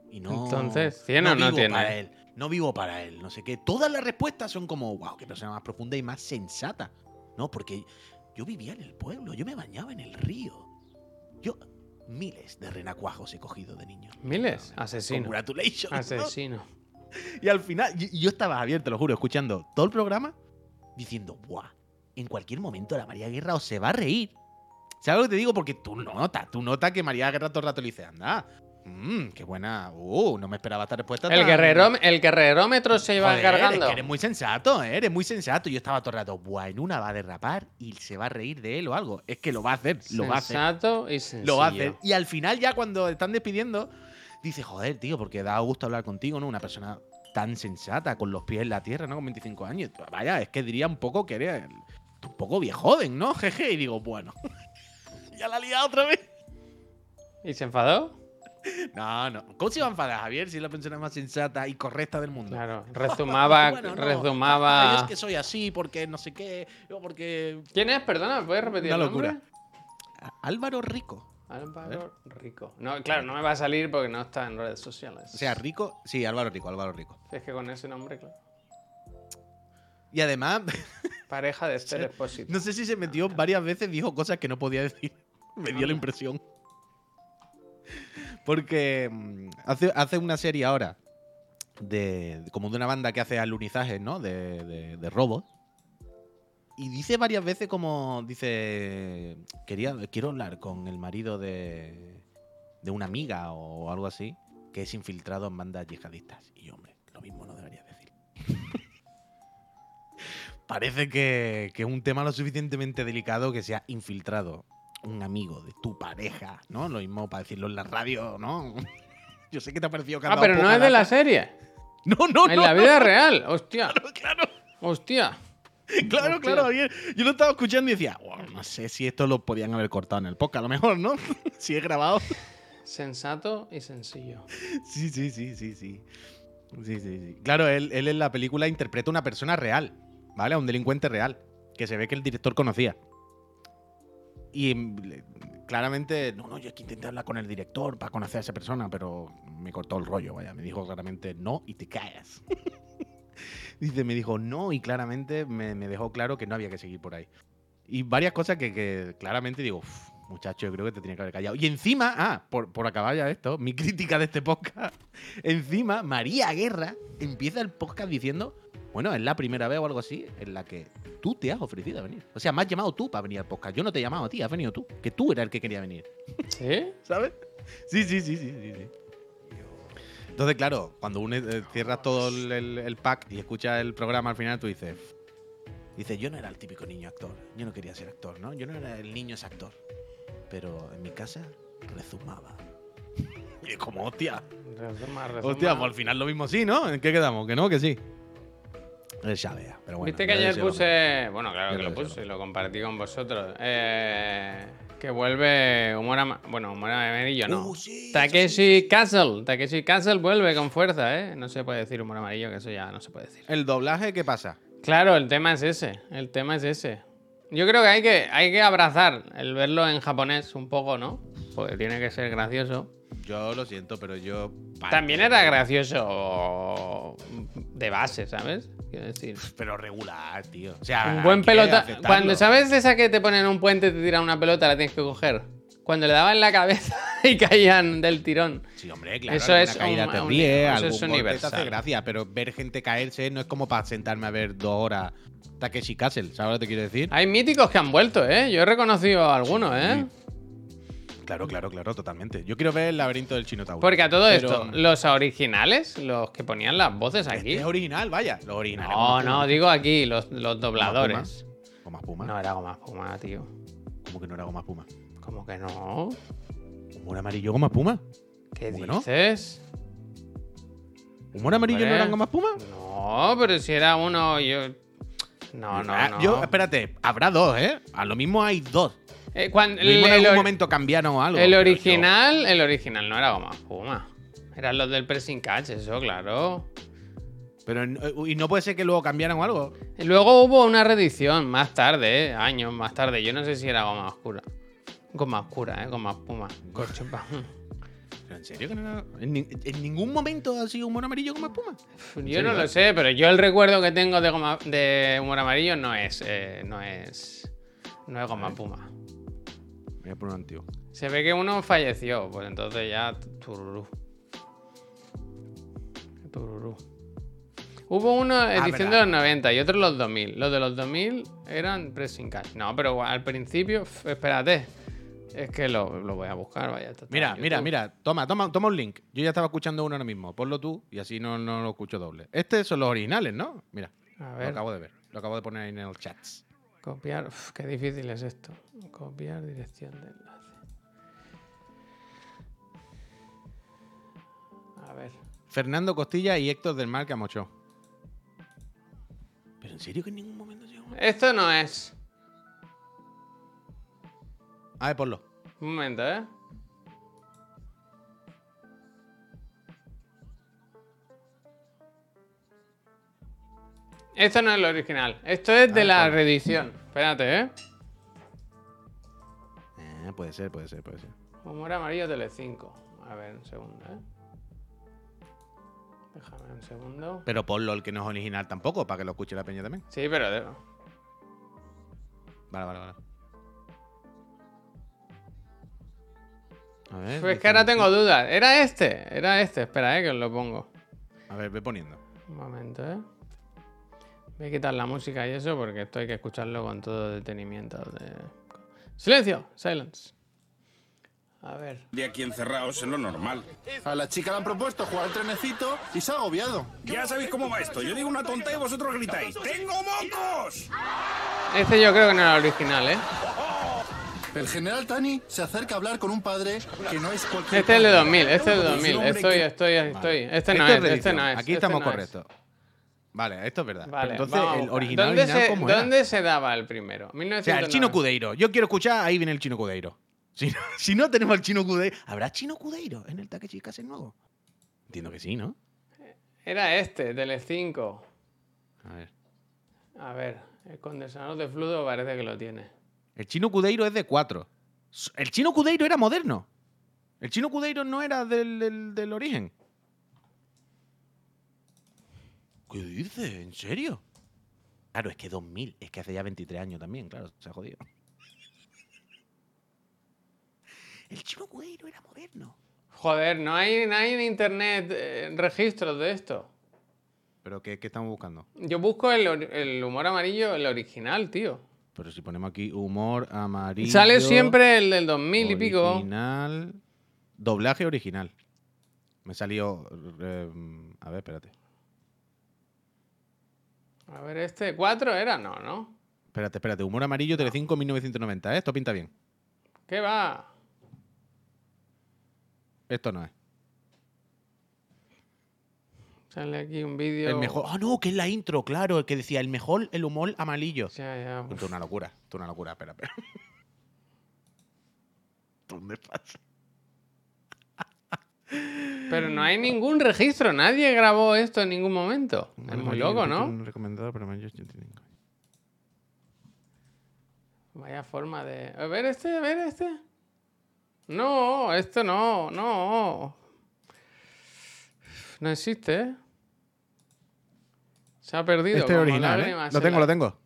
Y no. Entonces, ¿tiene o no vivo tiene? Para él. No vivo para él, no sé qué. Todas las respuestas son como, wow, qué persona más profunda y más sensata. No, porque yo vivía en el pueblo, yo me bañaba en el río. Yo miles de renacuajos he cogido de niño. Miles. Asesino. Congratulations. ¿no? Asesino. Y al final, yo estaba abierto, lo juro, escuchando todo el programa, diciendo, ¡buah! En cualquier momento la María Guerra o se va a reír. ¿Sabes lo que te digo? Porque tú notas, tú notas que María Guerra todo el rato le dice, anda, mmm, qué buena, uh, no me esperaba esta respuesta. El, tan- guerrero, el guerrerómetro se iba Joder, cargando. Es que eres muy sensato, ¿eh? eres muy sensato. Yo estaba todo el rato, buah, en una va a derrapar y se va a reír de él o algo. Es que lo va a hacer, lo va a hacer. Sensato y sencillo. Lo va a hacer. Y al final, ya cuando están despidiendo, dice, joder, tío, porque da gusto hablar contigo, ¿no? Una persona tan sensata, con los pies en la tierra, ¿no? Con 25 años. Vaya, es que diría un poco que eres un poco viejoven, ¿no? Jeje. Y digo, bueno. ya la liado otra vez. ¿Y se enfadó? No, no. ¿Cómo se va a enfadar, Javier, si es la persona más sensata y correcta del mundo? Claro. Rezumaba. Bueno, no. rezumaba. Ay, es que soy así porque no sé qué, porque... ¿Quién es? Perdona, ¿me puedes repetir Una el nombre? locura. Álvaro Rico. Álvaro Rico. No, claro, no me va a salir porque no está en redes sociales. O sea, Rico... Sí, Álvaro Rico, Álvaro Rico. Es que con ese nombre, claro. Y además... Pareja de Esther Expósito. No sé si se metió varias veces, dijo cosas que no podía decir. Me dio la Anda. impresión. Porque mm, hace, hace una serie ahora de como de una banda que hace alunizajes, ¿no? De, de, de robots. Y dice varias veces como dice quería quiero hablar con el marido de de una amiga o algo así que es infiltrado en bandas yihadistas. Y hombre, lo mismo no debería. Parece que, que es un tema lo suficientemente delicado que sea infiltrado un amigo de tu pareja, ¿no? Lo mismo para decirlo en la radio, ¿no? Yo sé que te ha parecido que Ah, pero no es de la serie. No, no, En no. la vida real. Hostia. Claro, Hostia. claro, Hostia. claro. Ayer yo lo estaba escuchando y decía, "Wow, no sé si esto lo podían haber cortado en el podcast, a lo mejor, ¿no? si es grabado. Sensato y sencillo. Sí, sí, sí, sí, sí. Sí, sí, sí. Claro, él, él en la película interpreta a una persona real, ¿vale? A un delincuente real, que se ve que el director conocía. Y mm, claramente, no, no, yo aquí intenté hablar con el director para conocer a esa persona, pero me cortó el rollo, vaya. Me dijo claramente no y te callas. Dice, me dijo no y claramente me, dejó claro que no había que seguir por ahí. Y varias cosas que, que claramente digo, "Uf, muchacho, yo creo que te tenía que haber callado. Y encima, ah, por, por acabar ya esto, mi crítica de este podcast, encima María Guerra empieza el podcast diciendo, bueno, es la primera vez o algo así en la que tú te has ofrecido a venir. O sea, me has llamado tú para venir al podcast. Yo no te he llamado a ti, has venido tú. Que tú eras el que quería venir. ¿Sí? ¿Sabes? Sí, sí, sí, sí, sí. sí. Entonces, claro, cuando uno eh, cierras todo el, el- el pack y escuchas el programa al final, tú dices, dices, yo no era el típico niño actor, yo no quería ser actor, ¿no? Yo no era el niño ese actor. Pero en mi casa rezumaba. Y es como, hostia, Resuma, resuma. hostia, pues al final lo mismo sí, ¿no? ¿En qué quedamos? Que no, que sí. Es ya vea, pero bueno. Viste que ayer puse. Bueno, claro Yo que lo puse y lo compartí con vosotros. Eh, que vuelve humor ama- Bueno, humor amarillo no. Uh, sí, Takeshi Castle. Takeshi Castle vuelve con fuerza, ¿eh? No se puede decir humor amarillo, que eso ya no se puede decir. El doblaje, ¿qué pasa? Claro, el tema es ese. El tema es ese. Yo creo que hay que, hay que abrazar el verlo en japonés un poco, ¿no? Porque tiene que ser gracioso. Yo lo siento, pero yo. También era gracioso de base, ¿sabes? Quiero decir. Pero regular, tío. O sea, Un buen pelota. aceptarlo. Cuando sabes de esa que te ponen un puente y te tiran una pelota, la tienes que coger. Cuando le daban la cabeza y caían del tirón. Sí, hombre, claro. Eso es caída un- te un- ríe, eso es te universal. hace gracia, pero ver gente caerse no es como para sentarme a ver dos horas Takeshi Castle, ¿sabes lo que te quiero decir? Hay míticos que han vuelto, ¿eh? Yo he reconocido a algunos, ¿eh? Claro, claro, claro, totalmente. Yo quiero ver el laberinto del Chinotauro. Porque a todo Pero- esto, los originales, los que ponían las voces aquí. Este es original, vaya. Los originales. No, no, digo aquí, los, los dobladores. Goma espuma. No era goma espuma, tío. ¿Cómo que no era goma espuma? ¿Cómo que no? ¿Humor amarillo goma espuma? ¿Qué dices? ¿Humor amarillo no eran goma espuma? No, pero si era uno, yo. No, no, Ah, no. Yo, espérate, habrá dos, ¿eh? A lo mismo hay dos. Eh, cuando- mismo en el, algún momento cambiaron algo. el yo- original, el original no era goma espuma. Eran los del pressing catch, eso, claro. Pero, eh, y no puede ser que luego cambiaran o algo. Luego hubo una reedición más tarde, eh, años más tarde. Yo no sé si era goma oscura. Goma oscura, eh, goma espuma. Corchupa. ¿Pero ¿En serio que no era? ¿En, en ningún momento ha sido humor amarillo como espuma? Yo no lo sé, pero yo el recuerdo que tengo de goma de humor amarillo no es, eh, no es, no es goma puma. Voy a poner un antiguo. Se ve que uno falleció, pues entonces ya tururú. Tururú. Hubo uno edición de los 90 y otro los 2000. Los de los 2000 eran pressing catch. No, pero al principio, espérate. Es que lo, lo voy a buscar, vaya. está Mira, mira, mira. Toma, toma, toma un link. Yo ya estaba escuchando uno ahora mismo. Ponlo tú y así no, no lo escucho doble. Estos son los originales, ¿no? Mira, A lo acabo de ver. Lo acabo de poner ahí en el chat. Copiar. Uf, qué difícil es esto. Copiar dirección de enlace. A ver. Fernando Costilla y Héctor del Mar Camocho. ¿Pero en serio que en ningún momento llegó? Esto no es. A ver, ponlo. Un momento, ¿eh? Esto no es lo original. Esto es de Ah, la vale. reedición. Espérate, ¿eh? Eh, puede ser, puede ser, puede ser. Humor amarillo Tele5. A ver, un segundo, ¿eh? Déjame un segundo. Pero ponlo el que no es original tampoco, para que lo escuche la peña también. Sí, pero... de- Vale, vale, vale. A ver. Pues dice- que ahora tengo dudas. ¿Era este? Era este. Espera, ¿eh? Que os lo pongo. A ver, ve poniendo. Un momento, ¿eh? Voy a quitar la música y eso porque esto hay que escucharlo con todo detenimiento. de- ¡Silencio! Silence. A ver. de aquí encerrados es lo normal. A la chica le han propuesto jugar al trenecito y se ha agobiado. Ya sabéis cómo va esto. Yo digo una tonta y vosotros gritáis. ¡Tengo mocos! Este yo creo que no era el original, ¿eh? El general Tani se acerca a hablar con un padre que no es cualquier Este es el de padre. 2000, este es el de Es un 2000. hombre Estoy, estoy, estoy. Este no es, este no es. Aquí este estamos no es. correctos. Vale, esto es verdad. Vale, entonces, el original, ¿Dónde, original, se, ¿cómo era? ¿Dónde se daba el primero? O sea, 1990. el chino Cudeiro. Yo quiero escuchar, ahí viene el chino Cudeiro. Si no, si no tenemos el chino Cudeiro. ¿Habrá chino Cudeiro en el Takeshi Kase nuevo? Entiendo que sí, ¿no? Era este, Telecinco. A ver. A ver, el condensador de fluido parece que lo tiene. El chino Cudeiro es de 4. El chino Cudeiro era moderno. El chino Cudeiro no era del, del- del origen. ¿Qué dices? ¿En serio? Claro, es que 2000, es que hace ya 23 años también, claro, se ha jodido. El chino Cudeiro era moderno. Joder, no hay, no hay en internet eh, registros de esto. ¿Pero qué, qué estamos buscando? Yo busco el humor amarillo, el original, tío. Pero si ponemos aquí humor amarillo. Sale siempre el del 2000 y pico. Original. Doblaje original. Me salió. eh, a ver, espérate. A ver, este 4 era, no, ¿no? Espérate, espérate. Humor amarillo, Telecinco 1990. ¿eh? Esto pinta bien. ¿Qué va? Esto no es. Sale aquí un vídeo. El mejor. Ah, no, que es la intro, claro. El que decía el mejor, el humor amarillo. Ya, ya. Esto es una locura. Esto es una locura. Espera, espera. ¿Dónde pasa? Pero no hay ningún registro, nadie grabó esto en ningún momento. Es muy loco, ¿no? Recomendado para mayores de 85. Vaya forma de. A ver este, a ver este. No, esto no, no. No existe, ¿eh? Se ha perdido. Este es original, ¿eh? Lo en tengo, la- lo tengo.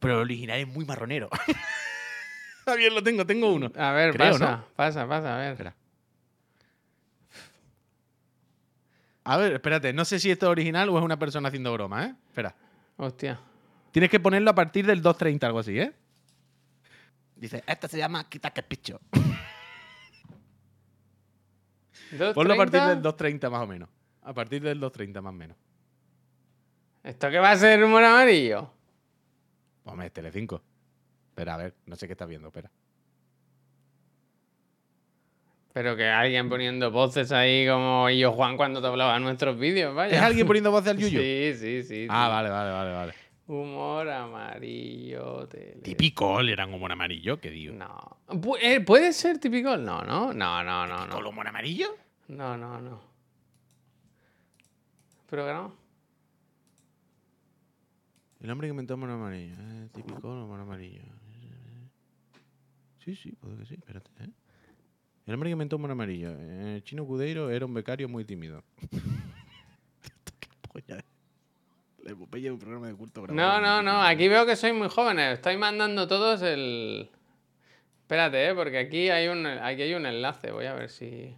Pero el original es muy marronero. Javier, lo tengo, tengo uno. A ver, Creo, pasa, ¿no? pasa, pasa, a ver. Espera. A ver, espérate, no sé si esto es original o es una persona haciendo broma, ¿eh? Espera. Hostia. Tienes que ponerlo a partir del 2.30, algo así, ¿eh? Dice, esto se llama quita que picho. Ponlo a partir 2.30. del 2.30 más o menos. A partir del 2.30 más o menos. ¿Esto qué va a ser humor amarillo? Hombre, es Telecinco. Espera, a ver, no sé qué estás viendo, espera. Pero que alguien poniendo voces ahí como yo Juan cuando te hablaba en nuestros vídeos, vaya. ¿Es alguien poniendo voz al yuyu? Sí, sí, sí. Ah, sí. vale, vale, vale, vale. Humor amarillo. tele- Típico, le eran humor amarillo, ¿qué digo? No. Eh, ¿Puede ser típico? No, no, no, no, no. ¿Con No, humor amarillo? no, no. no. Programa. El hombre que inventó humor amarillo. Eh, típico humor amarillo. Sí, sí, puede que sí, espérate, ¿eh? El hombre que inventó humor amarillo. Eh, Chino Cudeiro era un becario muy tímido. ¿Qué polla es? La epopeya de un programa de culto grabado No, no, no. Aquí veo que sois muy jóvenes. Estáis mandando todos el. Espérate, eh, porque aquí hay un, aquí hay un enlace. Voy a ver si.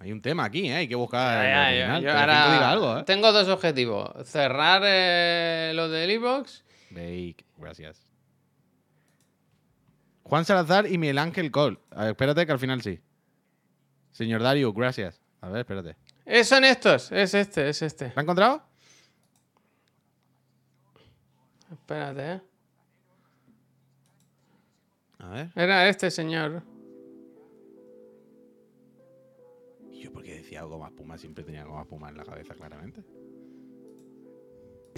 Hay un tema aquí, ¿eh? Hay que buscar el Ya, ya, original. yo Telecinco ahora diga algo, ¿eh? Tengo dos objetivos. Cerrar eh, lo del iBox Bake, gracias. Juan Salazar y Miguel Ángel Col. A ver, espérate que al final sí. Señor Dario, gracias. A ver, espérate. Eh, son estos. Es este, es este. ¿Lo ha encontrado? Espérate, eh. A ver. Era este señor. ¿Y yo por qué decía goma espuma? Siempre tenía goma espuma en la cabeza, claramente.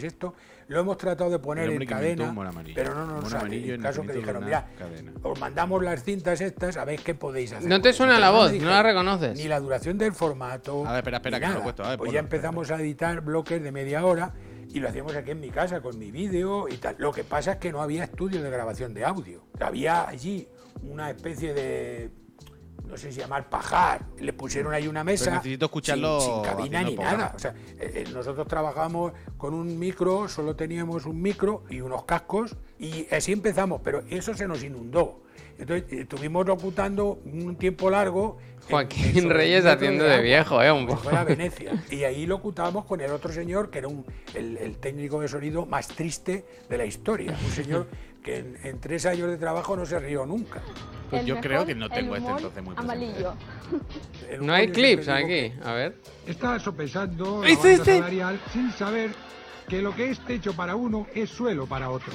Esto lo hemos tratado de poner en cadena, pero no nos sale. El en caso que dijeron, mira, cadena". os mandamos las cintas estas, a ver qué podéis hacer. ¿No te suena la voz? ¿No la reconoces? Ni la duración del formato. A ver, espera, espera, que no lo he nada. puesto. A ver, pues ponlo, ya espera, empezamos a editar bloques de media hora y lo hacíamos aquí en mi casa con mi vídeo y tal. Lo que pasa es que no había estudio de grabación de audio. Había allí una especie de. No sé si llamar pajar. Le pusieron ahí una mesa. necesito escucharlo Sin, sin cabina ni programa. nada. O sea, eh, eh, nosotros trabajamos con un micro, solo teníamos un micro y unos cascos y así empezamos, pero eso se nos inundó. Entonces eh, estuvimos locutando un tiempo largo. Joaquín en Reyes haciendo de viejo, eh, un poco. fuera Venecia. Y ahí locutábamos con el otro señor, que era un, el, el técnico de sonido más triste de la historia. Un señor que en, en tres años de trabajo no se rió nunca. Pues yo creo que no tengo este entonces muy presente. amarillo. En un No hay clips aquí. A ver. Está sopesando la ¿Es banda este? salarial sin saber que lo que es techo para uno es suelo para otro.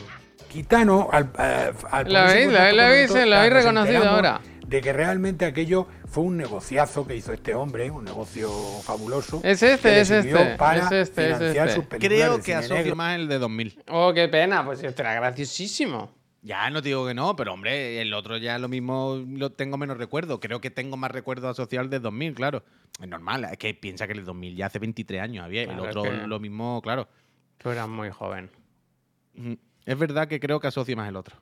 Quitano, al, eh, al ¿Lo ponerse habéis- habéis- con lo nosotros, habéis reconocido ahora? De que realmente aquello fue un negociazo que hizo este hombre, un negocio fabuloso. Es este, es este, Para es este, es financiar este. sus películas Creo que asocio negro. más el de 2000. Oh, qué pena, pues este era graciosísimo. Ya no te digo que no, pero hombre, el otro ya lo mismo lo tengo menos recuerdo. Creo que tengo más recuerdo asociado al de 2000, claro. Es normal, es que piensa que el 2000 ya hace 23 años había. Claro, el es otro que- lo mismo, claro. Tú eras muy joven. Ujú. Es verdad que creo que asocio más el otro.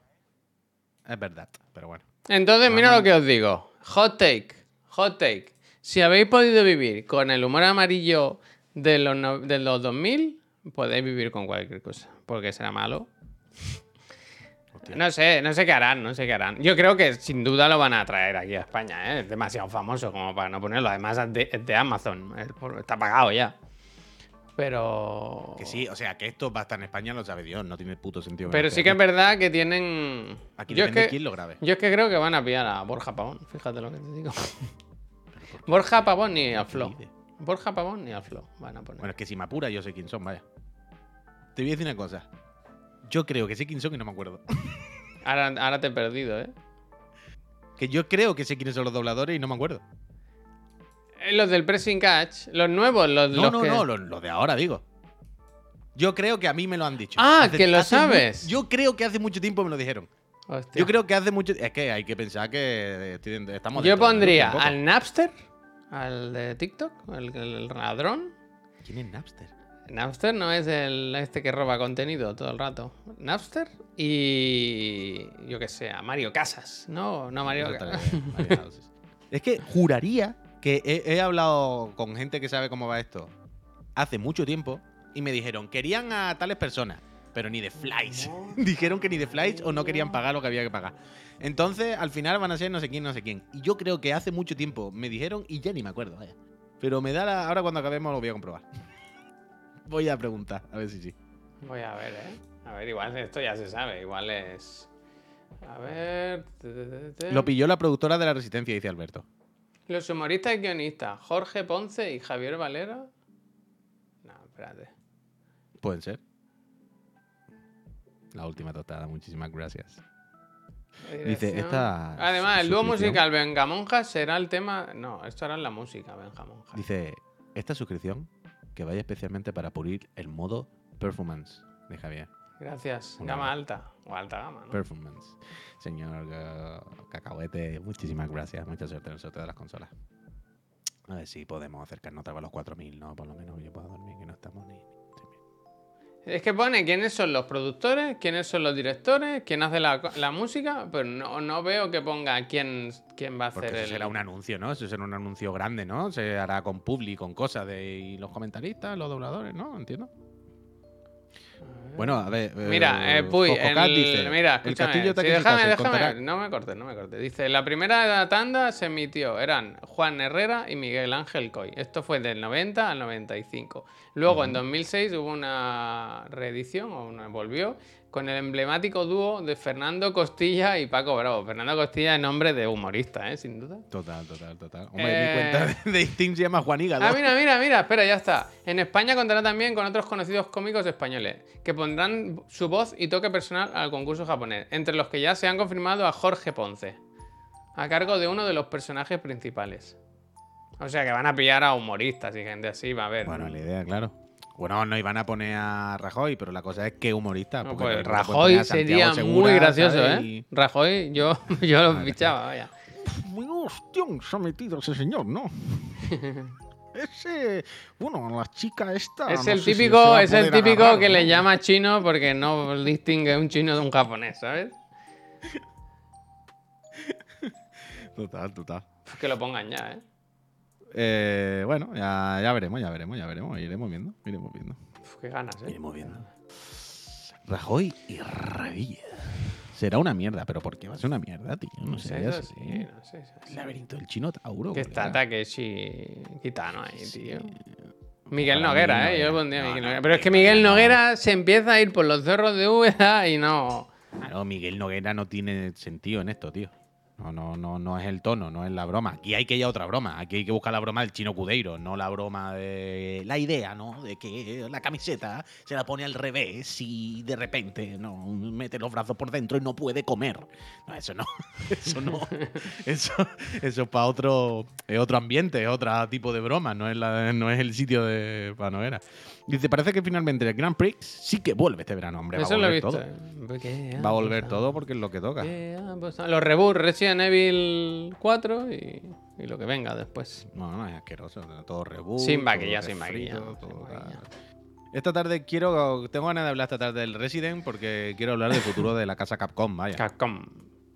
Es verdad, pero bueno. Entonces, mira lo que os digo. Hot take. Hot take. Si habéis podido vivir con el humor amarillo de los, no- de los 2000, podéis vivir con cualquier cosa. Porque será malo. No sé, no sé qué harán, no sé qué harán. Yo creo que sin duda lo van a traer aquí a España, ¿eh? Es demasiado famoso como para no ponerlo. Además es de, es de Amazon. Está pagado ya. Pero... Que sí, o sea, que esto va a estar en España, lo sabe Dios, no tiene puto sentido. Pero sí que es verdad que tienen... Aquí yo es depende que- quién lo grabe. Yo es que creo que van a pillar a Borja Pavón, fíjate lo que te digo. Borja Pavón ni al Flow. dices? Borja Pavón ni al Flow van a poner. Bueno, es que si me apura, yo sé quién son, vaya. Te voy a decir una cosa. Yo creo que sé quién son y no me acuerdo. Ahora, ahora te he perdido, ¿eh? que yo creo que sé quiénes son los dobladores y no me acuerdo. Eh, Los del Pressing Catch, los nuevos, los, No, los no, que... no, los los de ahora digo. Yo creo que a mí me lo han dicho. Ah, que lo sabes. yo creo que hace mucho tiempo me lo dijeron. Hostia. Yo creo que hace mucho. Es que hay que pensar que estamos. Yo pondría al Napster, al de TikTok, el, el ladrón. ¿Quién es Napster? Napster no es el este que roba contenido todo el rato. Napster y yo que sé, a Mario Casas, ¿no? No Mario Casas. es que juraría que he, he hablado con gente que sabe cómo va esto hace mucho tiempo y me dijeron querían a tales personas, pero ni de flies. Dijeron que ni de flies o no querían pagar lo que había que pagar. Entonces, al final van a ser no sé quién, no sé quién. Y yo creo que hace mucho tiempo me dijeron y ya ni me acuerdo, vaya. Pero me da la... Ahora cuando acabemos lo voy a comprobar. voy a preguntar, a ver si sí. Voy a ver, ¿eh? A ver, igual esto ya se sabe, igual es... A ver... Lo pilló la productora de La Resistencia, dice Alberto. Los humoristas y guionistas, Jorge Ponce y Javier Valera. No, espérate. Pueden ser. La última tostada, muchísimas gracias. Dice, esta Además, el dúo musical Vengamonjas será el tema. No, esto era la música, Vengamonjas. Dice, esta suscripción que vaya especialmente para pulir el modo performance de Javier. Gracias. Una Gama alta. O alta gama, ¿no? Performance. Señor eh, Cacahuete, muchísimas gracias. Mucha suerte en el sorteo de las consolas. A ver si podemos acercarnos otra vez a los 4.000, ¿no? Por lo menos yo puedo dormir, que no estamos ni... ni- Es que pone quiénes son los productores, quiénes son los directores, quién hace la, la música, pero no, no veo que ponga quién, quién va a Porque hacer eso el. será un anuncio, ¿no? Eso será un anuncio grande, ¿no? Se hará con publi, con cosas de y los comentaristas, los dobladores, ¿no? Entiendo. Bueno, a ver. Mira, eh, Puy, el- dice, mira, el escúchame, castillo Takeshita déjame, no me cortes, no me cortes. Dice, la primera tanda se emitió, eran Juan Herrera y Miguel Ángel Coy. Esto fue del 90 al 95. Luego, en 2006 hubo una reedición, o una, volvió, con el emblemático dúo de Fernando Costilla y Paco Bravo. Fernando Costilla es nombre de humorista, ¿eh? Sin duda. Total, total, total. Hombre, Eh, mi cuenta de, de Steam se llama Juan Hígado. Ah, mira, mira, mira, espera, ya está. En España contará también con otros conocidos cómicos españoles, que pondrán su voz y toque personal al concurso japonés, entre los que ya se han confirmado a Jorge Ponce, a cargo de uno de los personajes principales. O sea que van a pillar a humoristas y gente así, va a ver. Bueno, la idea, claro. Bueno, no iban a poner a Rajoy, pero la cosa es que humorista. Porque pues no Rajoy sería Segura, muy gracioso, ¿sabes? ¿eh? Rajoy, yo, yo lo fichaba, vaya. Muy hostión se ha metido ese señor, ¿no? Ese, bueno, la chica esta. Es no el si típico, es el típico agarrar, que le llama chino porque no distingue un chino de un japonés, ¿sabes? Total, total. Pues que lo pongan ya, ¿eh? Eh, bueno, ya, ya veremos, ya veremos, ya veremos. Iremos viendo, iremos viendo. Uf, qué ganas, ¿eh? Iremos viendo. Rajoy y Revilla. Será una mierda, pero ¿por qué va a ser una mierda, tío? No, No sé. eso sí, no sé. eso sí. El laberinto del chino Tauro. Que está Takeshi Kitano ahí, tío. Miguel Para Noguera, Miguel ¿eh? Yo pondría No, Miguel no, Noguera. Pero es que Miguel Noguera se empieza a ir por los cerros de Úbeda y no. Claro, Miguel Noguera no tiene sentido en esto, tío. No, no, no, no es el tono, no es la broma. Aquí hay que ir a otra broma. Aquí hay que buscar la broma del chino Cudeiro, no la broma de la idea, ¿no? De que la camiseta se la pone al revés y de repente no mete los brazos por dentro y no puede comer. No, eso no. Eso no. Eso, eso es para otro, es otro ambiente, es otro tipo de broma. No es, la- no es el sitio de Panovera. Dice, parece que finalmente el Grand Prix sí que vuelve este verano, hombre. va a Eso lo he volver visto. todo. Porque Va a volver ha todo porque es lo que toca. Que ha pasado. Los reboots Resident Evil 4 y, y lo que venga después. No, no, es asqueroso. Todo reboot. Sin todo vaquilla, sin todo vaquilla. Esta tarde quiero. Tengo ganas de hablar esta tarde del Resident porque quiero hablar del futuro de la casa Capcom, vaya. Capcom.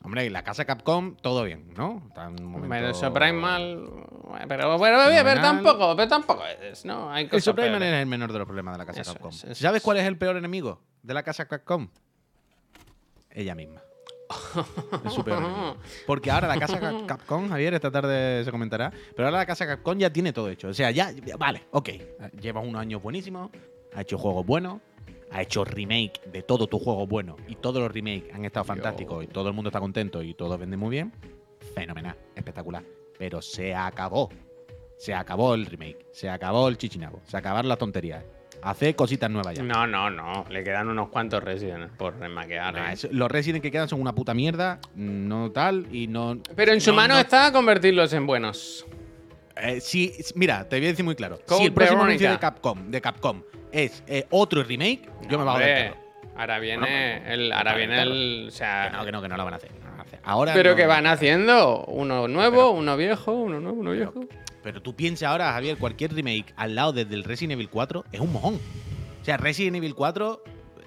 Hombre, la casa Capcom, todo bien, ¿no? Está en un momento... Pero eso Primal. Bueno, Pero, bueno, pero, pero tampoco, pero tampoco es, ¿no? Hay El cosas Primal peores. es el menor de los problemas de la casa Eso Capcom. es, eso ¿Sabes es. cuál es el peor enemigo de la casa Capcom? Ella misma. Es su peor enemigo. Porque ahora la casa Cap- Capcom, Javier, esta tarde se comentará, pero ahora la casa Capcom ya tiene todo hecho. O sea, ya, ya- vale, ok. Lleva unos años buenísimos, ha hecho juegos buenos, ha hecho remake de todos tus juegos buenos y todos los remakes han estado fantásticos y todo el mundo está contento y todos venden muy bien. Fenomenal, espectacular. Pero se acabó. Se acabó el remake, se acabó el chichinabo, se acabaron las tonterías. Hace cositas nuevas ya. No, no, no. Le quedan unos cuantos Resident por remaquear. Nah, ¿eh? los Resident que quedan son una puta mierda, no tal, y no. Pero en su no- mano no- está convertirlos en buenos. Eh, si, mira, te voy a decir muy claro. Code si el próximo Veronica. anuncio de Capcom, de Capcom es eh, otro remake, yo me bajo del carro. Ahora viene el. Ahora viene el. O sea. Que no, que no, que no lo van a hacer. no lo van a hacer. Ahora pero no- que van haciendo uno nuevo, uno viejo, uno nuevo, uno viejo. Pero tú piensas ahora, Javier, cualquier remake al lado desde el Resident Evil 4 es un mojón. O sea, Resident Evil 4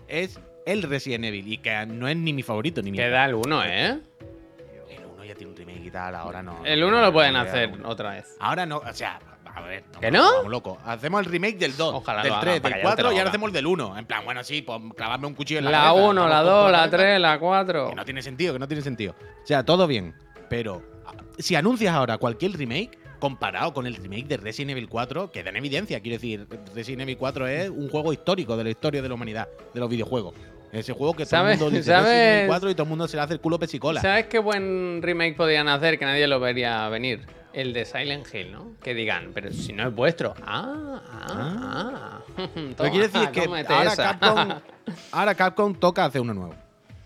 es el Resident Evil y que no es ni mi favorito ni mi. Queda el uno, ¿eh? El 1 ya tiene un remake y tal, ahora no. El no uno queda- lo pueden hacer otra vez. Ahora no, o sea, a ver. ¿Que nos no? Vamos locos. Hacemos el remake del 2, Ojalá del lo 3, hagan, para del que ya te 4 lo y ahora hacemos el del 1. En plan, bueno, sí, pues clavarme un cuchillo en la La cabeza, 1, la estamos 2, todos la cabeza. 3, la 4. Que no tiene sentido, que no tiene sentido. O sea, todo bien. Pero ah, si anuncias ahora cualquier remake, comparado con el remake de Resident Evil 4, queda en evidencia. Quiero decir, Resident Evil 4 es un juego histórico de la historia de la humanidad, de los videojuegos. Ese juego que todo el ¿Sabes- mundo dice sabes- Resident Evil 4 y todo el mundo se le hace el culo pesicola. ¿Sabes qué buen remake podían hacer que nadie lo vería venir? El de Silent Hill, ¿no? Que digan, pero si no es vuestro. Ah, ah, ah. Lo que Toma, quiere decir que ahora esa. Capcom, ahora Capcom toca hacer uno nuevo.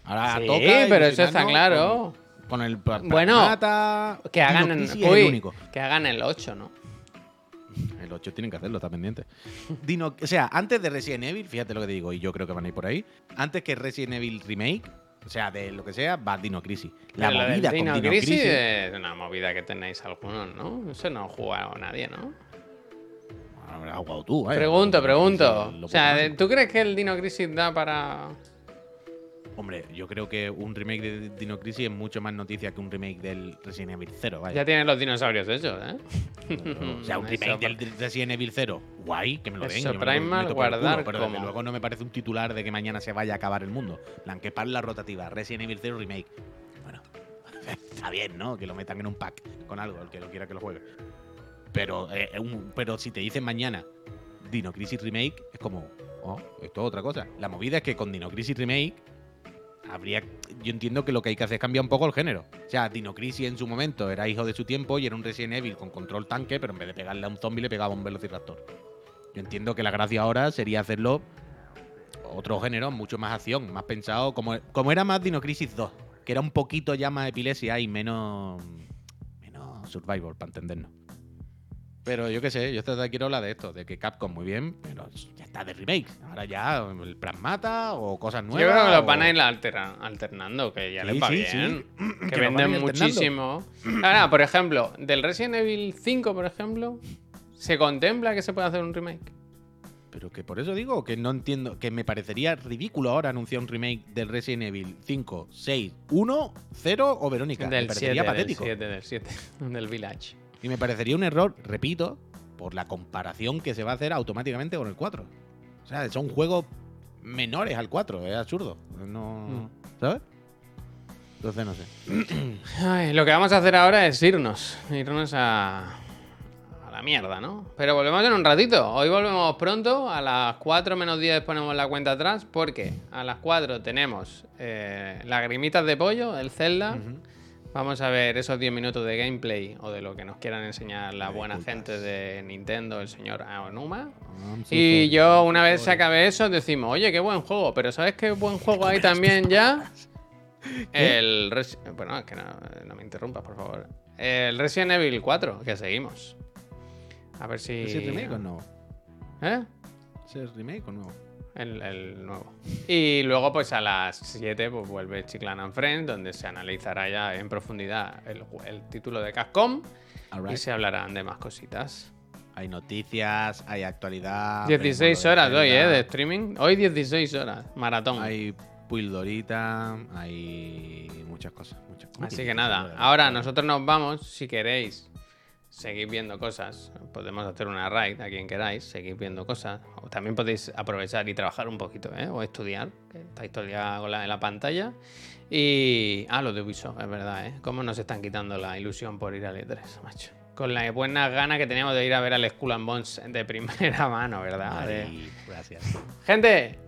Ahora Sí, toca pero eso está claro. Con, con el Bueno, Que hagan, en, el único. que hagan el 8, ¿no? El 8 tienen que hacerlo, está pendiente. Dino, o sea, antes de Resident Evil, fíjate lo que te digo, y yo creo que van a ir por ahí. Antes que Resident Evil Remake, o sea, de lo que sea, va Dino Crisis. La Pero lo movida con Dino Dino Crisis Crisis. es una movida que tenéis algunos, ¿no? Eso no ha jugado nadie, ¿no? Habrás jugado tú, ¿eh? Pregunto, pregunto. Lo O sea. ¿tú crees que el Dino Crisis da para...? Hombre, yo creo que un remake de Dino Crisis es mucho más noticia que un remake del Resident Evil 0, vaya. Ya tienen los dinosaurios hechos, ¿eh? O sea, un remake del Resident Evil 0, guay, que me lo den. Eso, me Primal, culo, guardar pero desde luego no me parece un titular de que mañana se vaya a acabar el mundo. En plan, que para la rotativa, Resident Evil 0 remake. Bueno, está bien, ¿no? Que lo metan en un pack con algo, el que lo quiera que lo juegue. Pero, eh, un- pero si te dicen mañana Dino Crisis Remake, es como, oh, esto es otra cosa. La movida es que con Dino Crisis Remake habría. Yo entiendo que lo que hay que hacer es cambiar un poco el género. O sea, Dino Crisis en su momento era hijo de su tiempo y era un Resident Evil con control tanque, pero en vez de pegarle a un zombie le pegaba a un velociraptor. Yo entiendo que la gracia ahora sería hacerlo otro género, mucho más acción, más pensado, como, como era más Dino Crisis 2, que era un poquito ya más epilepsia y menos. menos survival, para entendernos. Pero yo qué sé, yo esta tarde quiero hablar de esto, de que Capcom muy bien, pero ya está de remake. Ahora ya el Pragmata o cosas nuevas. Yo creo que los o- van a ir alternando, que ya Sí, les va sí, bien. sí. Que, venden muchísimo. Ahora, por ejemplo, del Resident Evil 5, por ejemplo, ¿se contempla que se puede hacer un remake? Pero que por eso digo que no entiendo, que me parecería ridículo ahora anunciar un remake del Resident Evil 5, 6, 1, 0 o Verónica. me Del parecería 7, del patético. 7, del 7, del Village. Y me parecería un error, repito, por la comparación que se va a hacer automáticamente con el 4. O sea, son juegos menores al 4, es absurdo. No, Mm. ¿Sabes? Entonces no sé. Ay, lo que vamos a hacer ahora es irnos. Irnos a. a la mierda, ¿no? Pero volvemos en un ratito. Hoy volvemos pronto. A las 4 menos 10 ponemos la cuenta atrás. Porque a las 4 tenemos eh, lagrimitas de pollo, el Zelda. Vamos a ver esos 10 minutos de gameplay o de lo que nos quieran enseñar la buena gente de Nintendo, el señor Aonuma. So Y yo, una vez se acabe eso, decimos, oye, qué buen juego, pero ¿sabes qué buen juego hay también ya? El Bueno, es que no, no me interrumpas, por favor. El Resident Evil 4, que seguimos. A ver si... ¿Ese remake o no? ¿Eh? ¿Ese es remake o no? El, el nuevo. Y luego, pues a las 7, pues vuelve Chiclan and Friends, donde se analizará ya en profundidad el, título de Capcom y Alright. se hablarán de más cositas. Hay noticias, hay actualidad. 16 veremos lo horas de hoy, ¿eh? De streaming. Hoy 16 horas. Maratón. Hay pildorita, hay muchas cosas. Muchas cosas. Así que nada, ahora nosotros nos vamos. Si queréis seguir viendo cosas, podemos hacer una raid a quien queráis, seguir viendo cosas. O también podéis aprovechar y trabajar un poquito, ¿eh? O estudiar, que estáis todo el día con la, en la pantalla. Y. Ah, lo de Ubisoft, es verdad, ¿eh? Cómo nos están quitando la ilusión por ir al E3, macho. Con las buenas ganas que teníamos de ir a ver al Skull and Bones de primera mano, ¿verdad? Ay, gracias. Gente,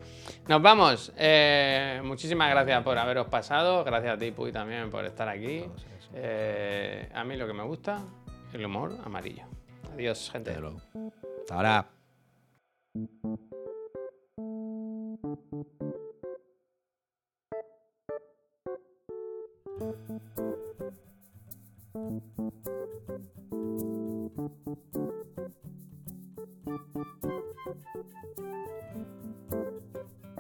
nos vamos. Eh, muchísimas gracias por haberos pasado. Gracias a ti, Puy, también por estar aquí. Eh, a mí lo que me gusta, el humor amarillo. Adiós, gente. Luego. Hasta ahora. Thank